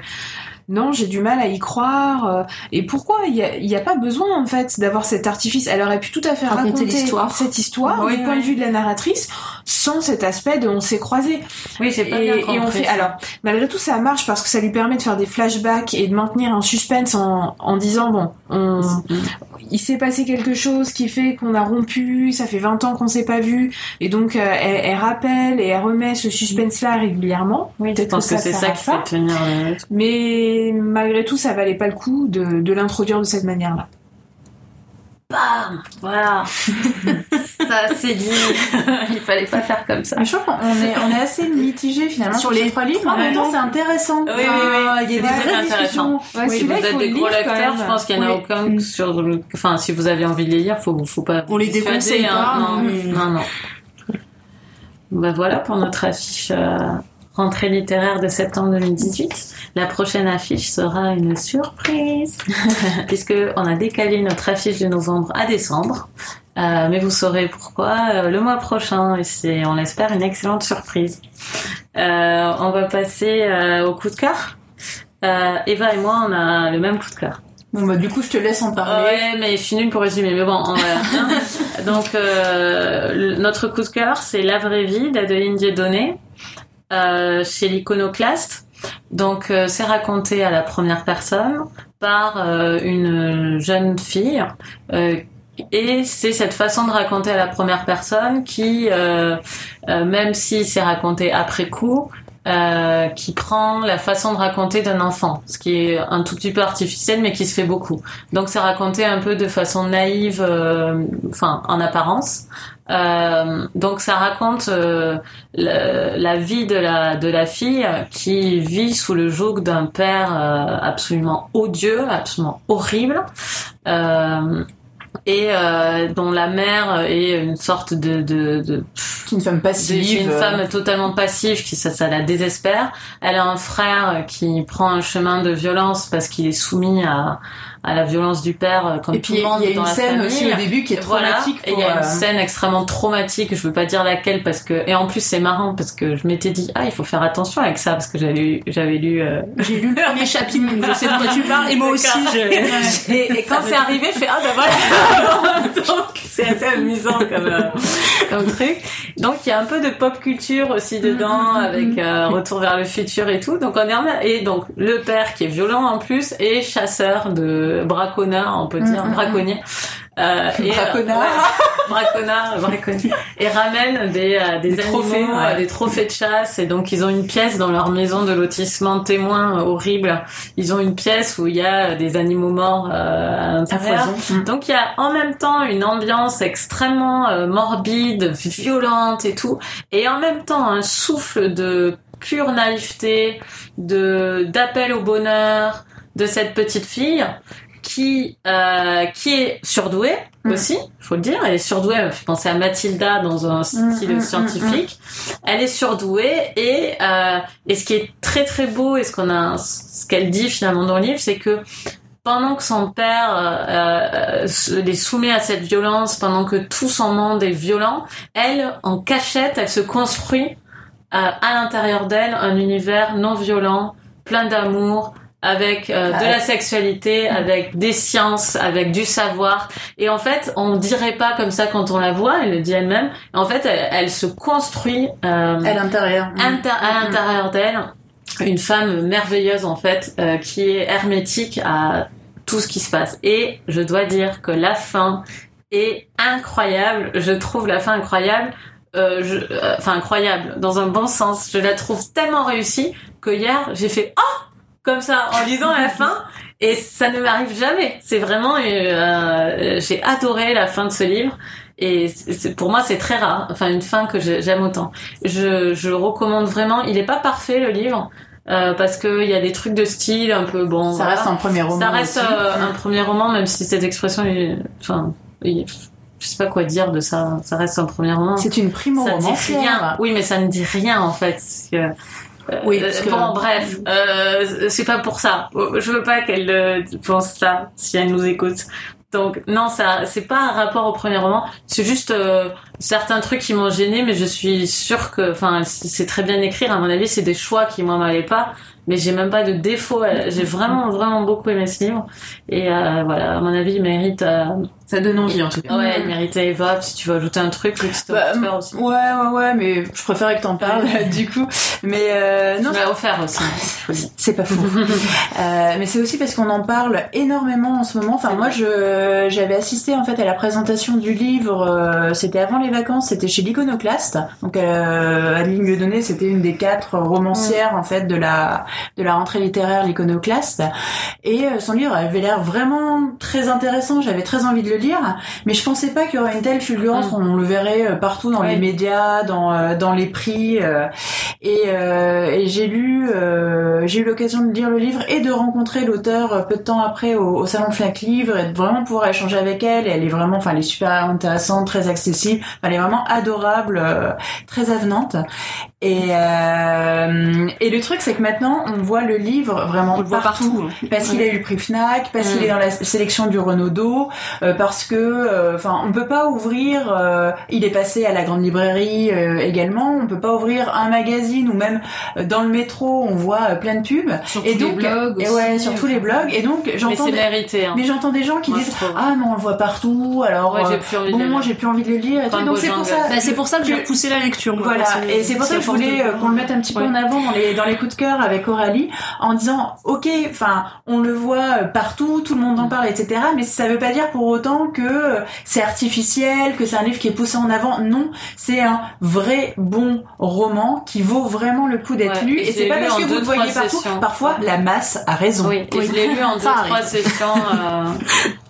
non, j'ai du mal à y croire. euh, Et pourquoi? Il y a, a pas besoin en fait d'avoir cet artifice Elle aurait pu tout à fait Raconter cette histoire Oui, du point de vue de la narratrice sans cet aspect de on s'est croisés. Oui, j'ai pas Et, bien et on fait ça. alors malgré tout ça marche parce que ça lui permet de faire des flashbacks et de maintenir un suspense en, en disant bon on, il s'est passé quelque chose qui fait qu'on a rompu, ça fait 20 ans qu'on s'est pas vu et donc euh, elle, elle rappelle et elle remet ce suspense là régulièrement. Oui, je pense que que ça c'est ça à qui ça. fait tenir le... Mais malgré tout ça valait pas le coup de, de l'introduire de cette manière là. Bam Voilà. ça, c'est dit. Il fallait pas faire comme ça. Mais je trouve qu'on est, on est assez mitigé finalement Sur sur, les trois livres. En même temps, c'est intéressant. Oui, oui, oui. Il y a des vraies discussions. Ouais, Si vous il êtes des gros lecteurs, je pense qu'il y en a Oui. aucun Mm. sur le... Enfin, si vous avez envie de les lire, faut, faut pas... On les déconseille pas, Non, mais- non, non. Ben voilà pour notre affiche euh, rentrée littéraire de septembre 2018. La prochaine affiche sera une surprise, puisque on a décalé notre affiche de novembre à décembre. Euh, mais vous saurez pourquoi euh, le mois prochain, et c'est, on l'espère, une excellente surprise. Euh, on va passer au coup de cœur. Eva et moi, on a le même coup de cœur. Bon bah du coup, je te laisse en parler. Ouais, mais je suis nulle pour résumer. Mais bon, on va- donc euh, le- notre coup de cœur, c'est La vraie vie d'Adeline Dieudonné chez l'Iconoclaste. Donc euh, c'est raconté à la première personne par euh, une jeune fille. euh, et c'est cette façon de raconter à la première personne qui, euh, euh, même si c'est raconté après coup, euh, qui prend la façon de raconter d'un enfant, ce qui est un tout petit peu artificiel, mais qui se fait beaucoup. Donc c'est raconté un peu de façon naïve, euh, enfin en apparence. Euh, donc ça raconte euh, la vie de la de la fille qui vit sous le joug d'un père euh, absolument odieux, absolument horrible. Euh, et euh, dont la mère est une sorte de, de, de une femme passive. une femme totalement passive qui ça, ça la désespère. Elle a un frère qui prend un chemin de violence parce qu'il est soumis à, à la violence du père euh, comme Et tout le monde il y a dans une la scène famille. aussi au début qui est Voilà. traumatique Et il y a une euh, scène extrêmement traumatique, je veux pas dire laquelle parce que et en plus c'est marrant parce que je m'étais dit ah il faut faire attention avec ça parce que j'avais lu j'avais lu euh, J'ai lu le premier chapitre, donc je sais de quoi tu parles, et moi aussi, je... et, et quand c'est arrivé, je fais ah ben voilà. Donc c'est assez amusant comme euh, comme truc. Donc il y a un peu de pop culture aussi dedans avec euh, Retour vers le futur et tout. Donc on est et donc le père qui est violent en plus et chasseur de braconnard, on peut dire Mhm. braconnier. Euh, et, euh, Braconnard. ouais, braconnard, braconnier. Et ramènent des, euh, des, Des animaux, trophées, ouais. euh, des trophées de chasse. Et donc ils ont une pièce dans leur maison de lotissement témoin euh, horrible. Ils ont une pièce où il y a des animaux morts euh, à l'intérieur. foison. Donc il y a en même temps une ambiance extrêmement euh, morbide, violente et tout, et en même temps un souffle de pure naïveté, de d'appel au bonheur de cette petite fille qui euh, qui est surdouée Mm. aussi, faut le dire. Elle est surdouée. Elle me fait penser à Mathilda dans un style mm, mm, scientifique. Elle est surdouée et euh, et ce qui est très très beau et ce qu'on a ce qu'elle dit finalement dans le livre, c'est que pendant que son père euh, euh, les soumet à cette violence, pendant que tout son monde est violent, elle, en cachette, elle se construit euh, à l'intérieur d'elle un univers non violent, plein d'amour, avec euh, de la sexualité, avec des sciences, avec du savoir. Et en fait, on dirait pas comme ça quand on la voit, elle le dit elle-même. En fait, elle, elle se construit euh, À l'intérieur. inter- à l'intérieur d'elle. Une femme merveilleuse en fait euh, qui est hermétique à tout ce qui se passe. Et je dois dire que la fin est incroyable. Je trouve la fin incroyable euh, je- euh, enfin incroyable dans un bon sens. Je la trouve tellement réussie que hier j'ai fait oh comme ça en lisant la fin et ça ne m'arrive jamais c'est vraiment euh, j'ai adoré la fin de ce livre et pour moi c'est très rare enfin une fin que j'ai- j'aime autant je, je recommande vraiment. Il est pas parfait le livre euh, parce que il y a des trucs de style un peu bon. Ça voilà. reste un premier roman. Ça reste euh, un premier roman, même si cette expression, est, enfin, il- je sais pas quoi dire de ça. Ça reste un premier roman. C'est une primo Ça dit rien. Oui, mais ça ne dit rien en fait. que, euh, Oui, parce que- Bon, bref, euh, c'est pas pour ça. Je veux pas qu'elle euh, pense ça si elle nous écoute. Donc non, ça, c'est pas un rapport au premier roman. C'est juste euh, certains trucs qui m'ont gêné, mais je suis sûre que, enfin, c'est très bien écrit. À mon avis, c'est des choix qui moi m'allaient pas. Mais j'ai même pas de défaut. Euh, J'ai vraiment, vraiment beaucoup aimé ce livre. Et euh, voilà, à mon avis, il mérite. Ça donne envie en tout cas. Ouais, il méritait Eva. Si tu veux ajouter un truc, Bah, tu peux aussi. Ouais, ouais, ouais, mais je préférais que t'en parles, du coup. Mais euh, Tu non, me l'as offert aussi. c'est pas fou. Euh, mais c'est aussi parce qu'on en parle énormément en ce moment. Enfin, moi, je j'avais assisté en fait à la présentation du livre. euh, c'était avant les vacances. C'était chez l'Iconoclaste. Donc, euh, Adeline Dieudonné, c'était une des quatre romancières en fait de la de la rentrée littéraire l'Iconoclaste. Et euh, son livre avait l'air vraiment très intéressant. J'avais très envie de le lire, mais je pensais pas qu'il y aurait une telle fulgurance. Mm. On le verrait euh, partout dans Ouais. les médias, dans euh, dans les prix. euh, et, euh, et j'ai lu, euh, j'ai eu l'occasion de lire le livre et de rencontrer l'auteur peu de temps après au, au salon Flac Livre et de vraiment pouvoir échanger avec elle. Et elle est vraiment, enfin, elle est super intéressante, très accessible. Elle est vraiment adorable, euh, très avenante. Et euh, et le truc, c'est que maintenant, on voit le livre vraiment On le voit partout. parce qu'il a eu le prix Fnac, parce qu'il Mm. est dans la sélection du Renaudot, euh, parce que, euh, enfin, on peut pas ouvrir. euh, il est passé à la grande librairie euh, également. On peut pas ouvrir un magazine ou même euh, dans le métro, on voit euh, plein de pubs. Sur Et tous donc, les blogs et aussi. ouais, sur tous les blogs. Et donc, Mais j'entends. Hein. mais j'entends des gens qui Moi, disent ah mais on le voit partout. Alors Ouais, euh, j'ai plus envie de le bon, lire. j'ai plus envie de le lire. Et tout. Donc c'est pour ça. Bah, c'est pour ça que j'ai repoussé la lecture. Voilà, et c'est pour ça que je de- euh, qu'on le mette un petit peu Ouais. en avant dans les dans les coups de cœur avec Aurélie, en disant ok, enfin on le voit euh, partout, tout le monde en parle, etc. Mais ça veut pas dire pour autant que euh, c'est artificiel, que c'est un livre qui est poussé en avant. Non, c'est un vrai bon roman qui vaut vraiment le coup d'être Ouais, lu. et Et c'est pas parce que vous le voyez partout. sessions. Parfois, la masse a raison. Oui, et je l'ai lu en deux, trois sessions. euh,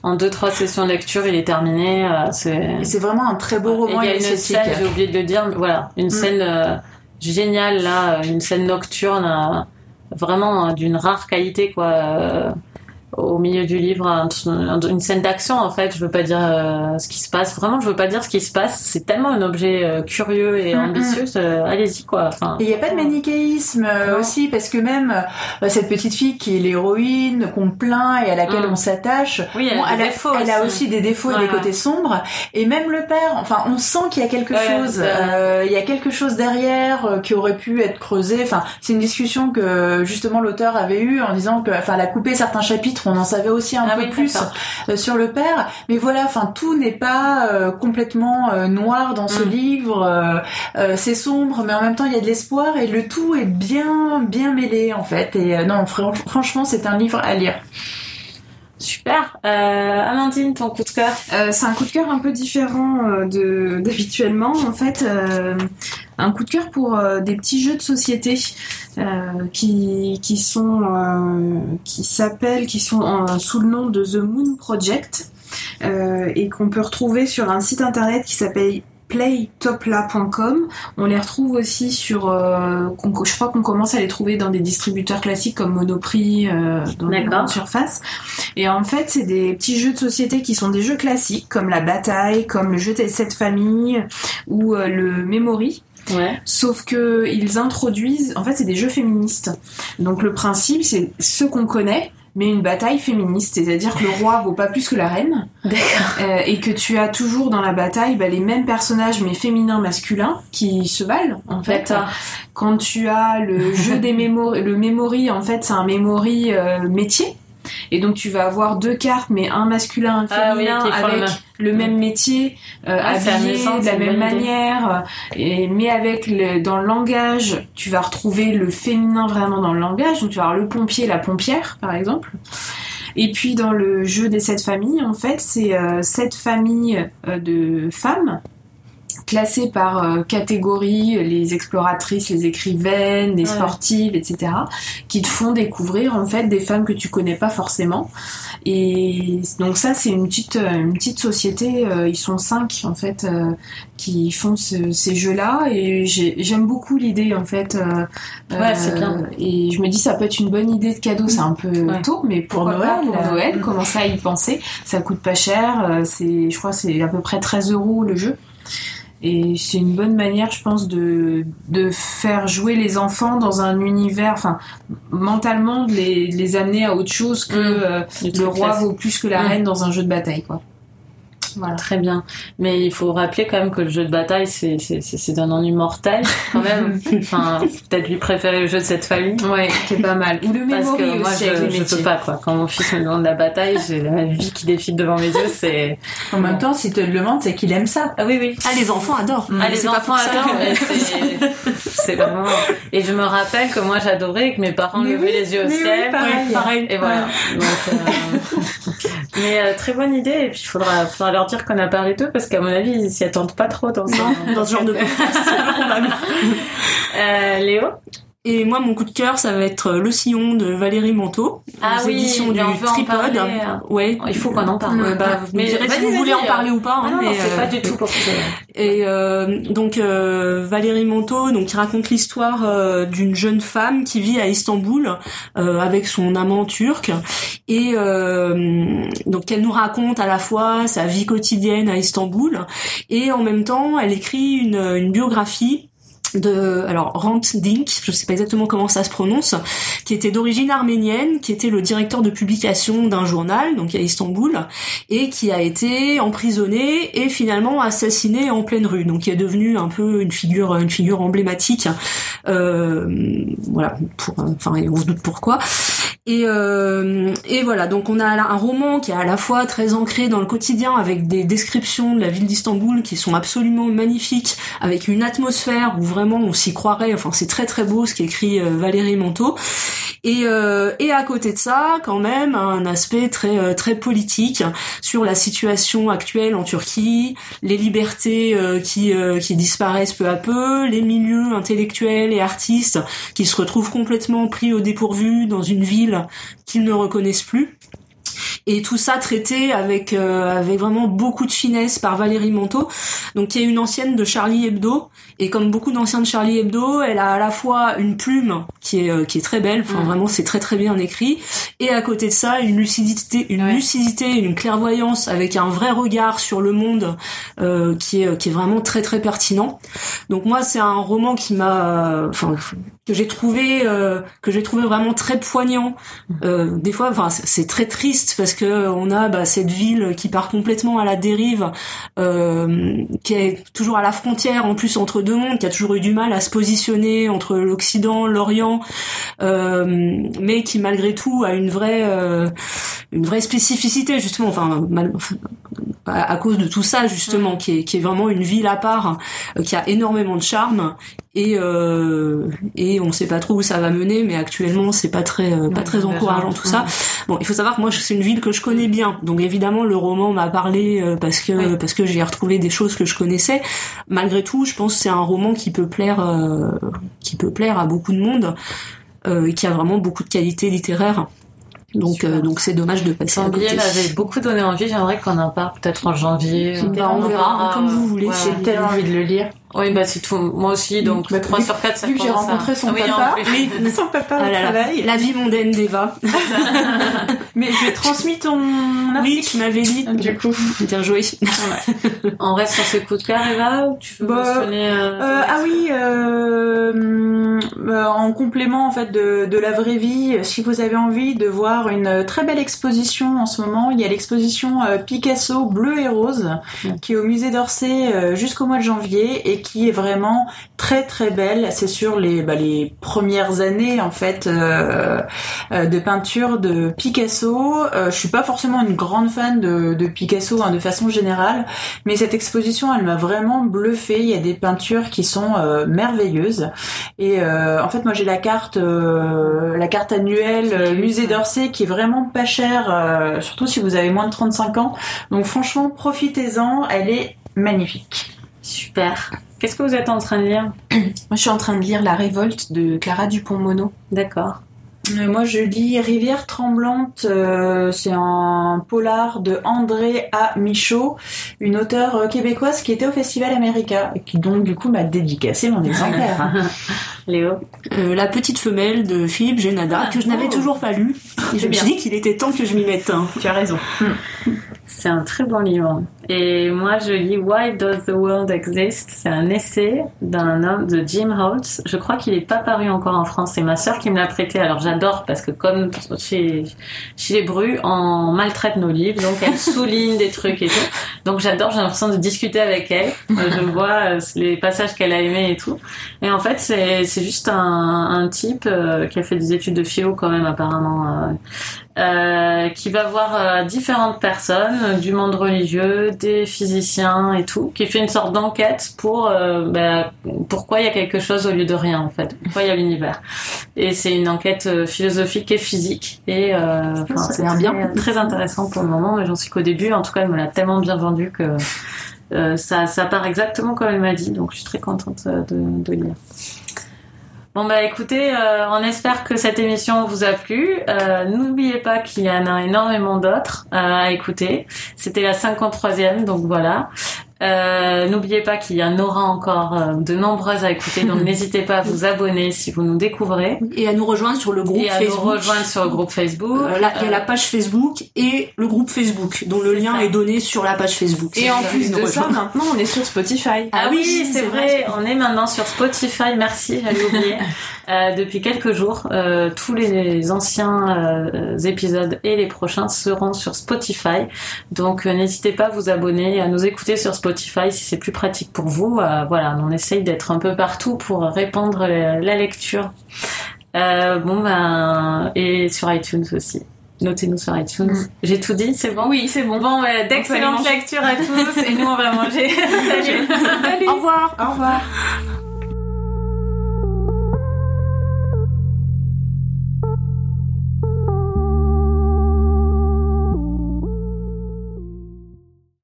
en deux, trois sessions de lecture, il est terminé. euh, c'est. Vraiment un très beau Et roman il y a une scène, j'ai oublié de le dire, mais voilà, une scène euh, géniale là, euh, une scène nocturne, euh, vraiment euh, d'une rare qualité quoi. Euh, au milieu du livre un- une scène d'action en fait. Je veux pas dire euh, ce qui se passe. Vraiment, je veux pas dire ce qui se passe. C'est tellement un objet euh, curieux et ambitieux. euh, Allez-y quoi. Enfin, Et il n'y a pas de manichéisme euh, aussi, parce que même euh, cette petite fille qui est l'héroïne, qu'on plaint et à laquelle Mm. on s'attache, oui, elle, bon, a elle, a, défauts elle a aussi des défauts et des côtés sombres. Et même le père, enfin, on sent qu'il y a quelque Ouais, chose, euh, il y a quelque chose derrière euh, qui aurait pu être creusé. Enfin, c'est une discussion que justement l'auteur avait eue en disant que, enfin, elle a coupé certains chapitres, on en savait aussi un Ah peu oui, plus euh, sur le père. Mais voilà, enfin, tout n'est pas euh, complètement euh, noir dans ce Mm. livre. euh, euh, c'est sombre, mais en même temps, il y a de l'espoir et le tout est bien, bien mêlé en fait. Et euh, non, fran- franchement, c'est un livre à lire. Super. Euh, Amandine, ton coup de cœur Euh, c'est un coup de cœur un peu différent euh, de d'habituellement. En fait, euh, un coup de cœur pour des petits jeux de société qui s'appellent, qui sont sous le nom de The Moon Project et qu'on peut retrouver sur un site internet qui s'appelle playtopla.com. On les retrouve aussi sur, euh, je crois qu'on commence à les trouver dans des distributeurs classiques comme Monoprix, euh, dans les grandes surfaces. Et en fait, c'est des petits jeux de société qui sont des jeux classiques, comme la bataille, comme le jeu des sept familles ou euh, le memory. Ouais. Sauf que ils introduisent, en fait, c'est des jeux féministes. Donc le principe, c'est ce qu'on connaît, mais une bataille féministe, c'est-à-dire que le roi vaut pas plus que la reine, D'accord. euh, et que tu as toujours dans la bataille bah, les mêmes personnages, mais féminins, masculins, qui se valent, en fait. Quand tu as le jeu des mémories, le memory, en fait, c'est un memory euh, métier. Et donc tu vas avoir deux cartes, mais un masculin, un Ah oui, féminin, qui font avec le même métier, euh, Ah, habillé de la même manière. euh, Et, mais avec le, dans le langage, tu vas retrouver le féminin vraiment dans le langage. Donc tu vas avoir le pompier, la pompière, par exemple. Et puis dans le jeu des sept familles, en fait, c'est euh, sept familles euh, de femmes classées par euh, catégorie, les exploratrices, les écrivaines, les Ouais. sportives, etc., qui te font découvrir en fait des femmes que tu connais pas forcément. Et donc ça, c'est une petite, euh, une petite société. euh, ils sont cinq en fait euh, qui font ce- ces jeux-là, et j'ai- j'aime beaucoup l'idée en fait. euh, Ouais, c'est bien. Et je me dis, ça peut être une bonne idée de cadeau. C'est un peu Ouais. tôt, mais pourquoi Pour pas Noël, pour là. Noël Mm. Commencer à y penser. Ça coûte pas cher. euh, C'est, je crois, que c'est à peu près 13 euros le jeu. Et c'est une bonne manière, je pense, de, de faire jouer les enfants dans un univers, enfin, mentalement, de les, de les amener à autre chose que Mm. euh, le roi vaut plus que la Mm. reine dans un jeu de bataille, quoi. Voilà. Très bien. Mais il faut rappeler quand même que le jeu de bataille, c'est, c'est, c'est, c'est d'un ennui mortel, quand même. enfin, peut-être lui préférer le jeu de cette famille. Ouais, c'est pas mal. Ou le Parce memory que moi, je, je peux pas, quoi. Quand mon fils me demande la bataille, j'ai la vie qui défile devant mes yeux, c'est... En même temps, s'il te le demande, c'est qu'il aime ça. Ah oui, oui. Ah, les enfants adorent. Ah, les enfants adorent, que- c'est, c'est vraiment... Et je me rappelle que moi, j'adorais que mes parents Mais levaient oui, les yeux au oui, ciel. pareil. Pareil. Et voilà. Donc, euh, Mais euh, très bonne idée. Et puis, il faudra, faudra leur dire qu'on a parlé d'eux parce qu'à mon avis, ils s'y attendent pas trop dans ce, dans ce genre de podcast. Euh, Léo? Et moi, mon coup de cœur, ça va être Le Sillon de Valérie Manteau, Ah aux oui, éditions du Tripode. parler. Ouais. Il faut qu'on en parle. Ouais, bah, vous me Mais direz si vous voulez en parler ou pas. Ah hein, non, mais, c'est euh, pas du tout pour. Et euh, donc euh, Valérie Manteau, donc qui raconte l'histoire euh, d'une jeune femme qui vit à Istanbul euh, avec son amant turc et euh, donc elle nous raconte à la fois sa vie quotidienne à Istanbul et en même temps elle écrit une, une biographie de alors Rant Dink, je sais pas exactement comment ça se prononce, qui était d'origine arménienne, qui était le directeur de publication d'un journal donc à Istanbul et qui a été emprisonné et finalement assassiné en pleine rue. Donc qui est devenu un peu une figure une figure emblématique. Euh, voilà, pour, enfin on se doute pourquoi. Et, euh, et voilà, donc on a un roman qui est à la fois très ancré dans le quotidien avec des descriptions de la ville d'Istanbul qui sont absolument magnifiques, avec une atmosphère où vraiment on s'y croirait, enfin c'est très très beau ce qu'écrit euh, Valérie Monteau. Et, euh, et à côté de ça, quand même, un aspect très euh, très politique sur la situation actuelle en Turquie, les libertés qui qui disparaissent peu à peu, les milieux intellectuels et artistes qui se retrouvent complètement pris au dépourvu dans une ville qu'ils ne reconnaissent plus. Et tout ça traité avec avec vraiment beaucoup de finesse par Valérie Manteau, donc qui est une ancienne de Charlie Hebdo. Et comme beaucoup d'anciens de Charlie Hebdo, elle a à la fois une plume qui est qui est très belle, enfin vraiment c'est très très bien écrit, et à côté de ça une lucidité, une lucidité, une clairvoyance avec un vrai regard sur le monde qui est qui est vraiment très très pertinent. Donc moi c'est un roman qui m'a, enfin que j'ai trouvé euh, que j'ai trouvé vraiment très poignant. Euh, des fois, enfin, c'est très triste parce que on a bah, cette ville qui part complètement à la dérive, euh, qui est toujours à la frontière en plus entre deux mondes, qui a toujours eu du mal à se positionner entre l'Occident, l'Orient, mais qui malgré tout a une vraie une vraie spécificité justement. Enfin, à, cause de tout ça justement, qui est qui est vraiment une ville à part, qui a énormément de charme et euh, et on sait pas trop où ça va mener mais actuellement c'est pas très euh, pas très encourageant tout ça bon il faut savoir que moi c'est une ville que je connais bien donc évidemment le roman m'a parlé euh, parce que parce que j'ai retrouvé des choses que je connaissais malgré tout je pense que c'est un roman qui peut plaire euh, qui peut plaire à beaucoup de monde et qui a vraiment beaucoup de qualité littéraire donc, donc c'est dommage de passer à côté. avait beaucoup donné envie. J'aimerais qu'on en parle peut-être en janvier. Bah, on verra, comme vous voulez. J'ai tellement envie de le lire. Oui, bah c'est tout. Moi aussi, donc bah, 3 sur 4, ça Vu que j'ai rencontré son oui, papa, son papa au travail. La vie mondaine d'Eva. Mais j'ai transmis ton article. Oui, tu m'avais dit. Du coup. Bien joué. Ouais. On reste sur ces coups de cœur, Eva, ou tu veux bah, mentionner euh, euh, Ah oui, euh, en complément en fait de, de la vraie vie, si vous avez envie de voir une très belle exposition en ce moment, il y a l'exposition Picasso bleu et rose qui est au musée d'Orsay jusqu'au mois de janvier et qui est vraiment très très belle. C'est sur les, bah, les premières années en fait euh, euh, de peinture de Picasso. Euh, je suis pas forcément une grande fan de, de Picasso hein, de façon générale, mais cette exposition elle m'a vraiment bluffé. Il y a des peintures qui sont euh, merveilleuses et en fait moi j'ai la carte la carte annuelle musée d'Orsay qui est vraiment pas chère, surtout si vous avez moins de 35 ans. Donc franchement profitez-en, elle est magnifique. Super. Qu'est-ce que vous êtes en train de lire Moi, je suis en train de lire La Révolte de Clara Dupont-Mono. D'accord. Euh, moi, je lis Rivière tremblante. euh, c'est un polar de André A. Michaud, une auteure euh, québécoise qui était au Festival America et qui donc du coup m'a dédicacé mon exemplaire. Léo Euh, La petite femelle de Philippe Génada, que je n'avais oh. toujours pas lu. Et je me suis dit qu'il était temps que je m'y mette. un. tu as raison. C'est un très bon livre. Et moi, je lis Why Does the World Exist? C'est un essai d'un homme de Jim Holtz. Je crois qu'il n'est pas paru encore en France. C'est ma sœur qui me l'a prêté. Alors j'adore parce que comme chez, chez les Bru, on maltraite nos livres. Donc elle souligne des trucs et tout. Donc j'adore. J'ai l'impression de discuter avec elle. Je vois euh, les passages qu'elle a aimés et tout. Et en fait, c'est juste un, un type euh, qui a fait des études de philo quand même apparemment. euh, euh, qui va voir différentes personnes du monde religieux, des physiciens et tout, qui fait une sorte d'enquête pour euh, bah, pourquoi il y a quelque chose au lieu de rien en fait, pourquoi il y a l'univers. Et c'est une enquête euh, philosophique et physique et euh, c'est l'air très, bien. très intéressant pour le moment, mais j'en suis qu'au début. En tout cas, elle me l'a tellement bien vendu que euh, ça, ça part exactement comme elle m'a dit, donc je suis très contente de, de lire. Bon bah écoutez, euh, on espère que cette émission vous a plu. Euh, N'oubliez pas qu'il y en a énormément d'autres euh, à écouter. C'était la 53e, donc voilà. Euh, N'oubliez pas qu'il y en aura encore euh, de nombreuses à écouter, donc n'hésitez pas à vous abonner si vous nous découvrez Et à nous rejoindre sur le groupe et à Facebook. nous rejoindre sur le groupe Facebook. Euh, là, il y a la page Facebook et le groupe Facebook, dont le lien ça. est donné sur la page Facebook. Et en Si plus de nous ça, rejoindre. maintenant, on est sur Spotify. Ah oui, oui, c'est vrai. On est maintenant sur Spotify. Merci, j'allais oublier. Euh, depuis quelques jours, euh, tous les anciens euh, épisodes et les prochains seront sur Spotify. Donc, euh, n'hésitez pas à vous abonner, et à nous écouter sur Spotify si c'est plus pratique pour vous. Euh, voilà, on essaye d'être un peu partout pour répandre la, la lecture. Euh, bon ben, et sur iTunes aussi. Notez-nous sur iTunes. Mm. J'ai tout dit, c'est bon? Oui, c'est bon. Bon, ben, d'excellentes lectures à tous et nous on va manger. Salut. Au revoir. Au revoir.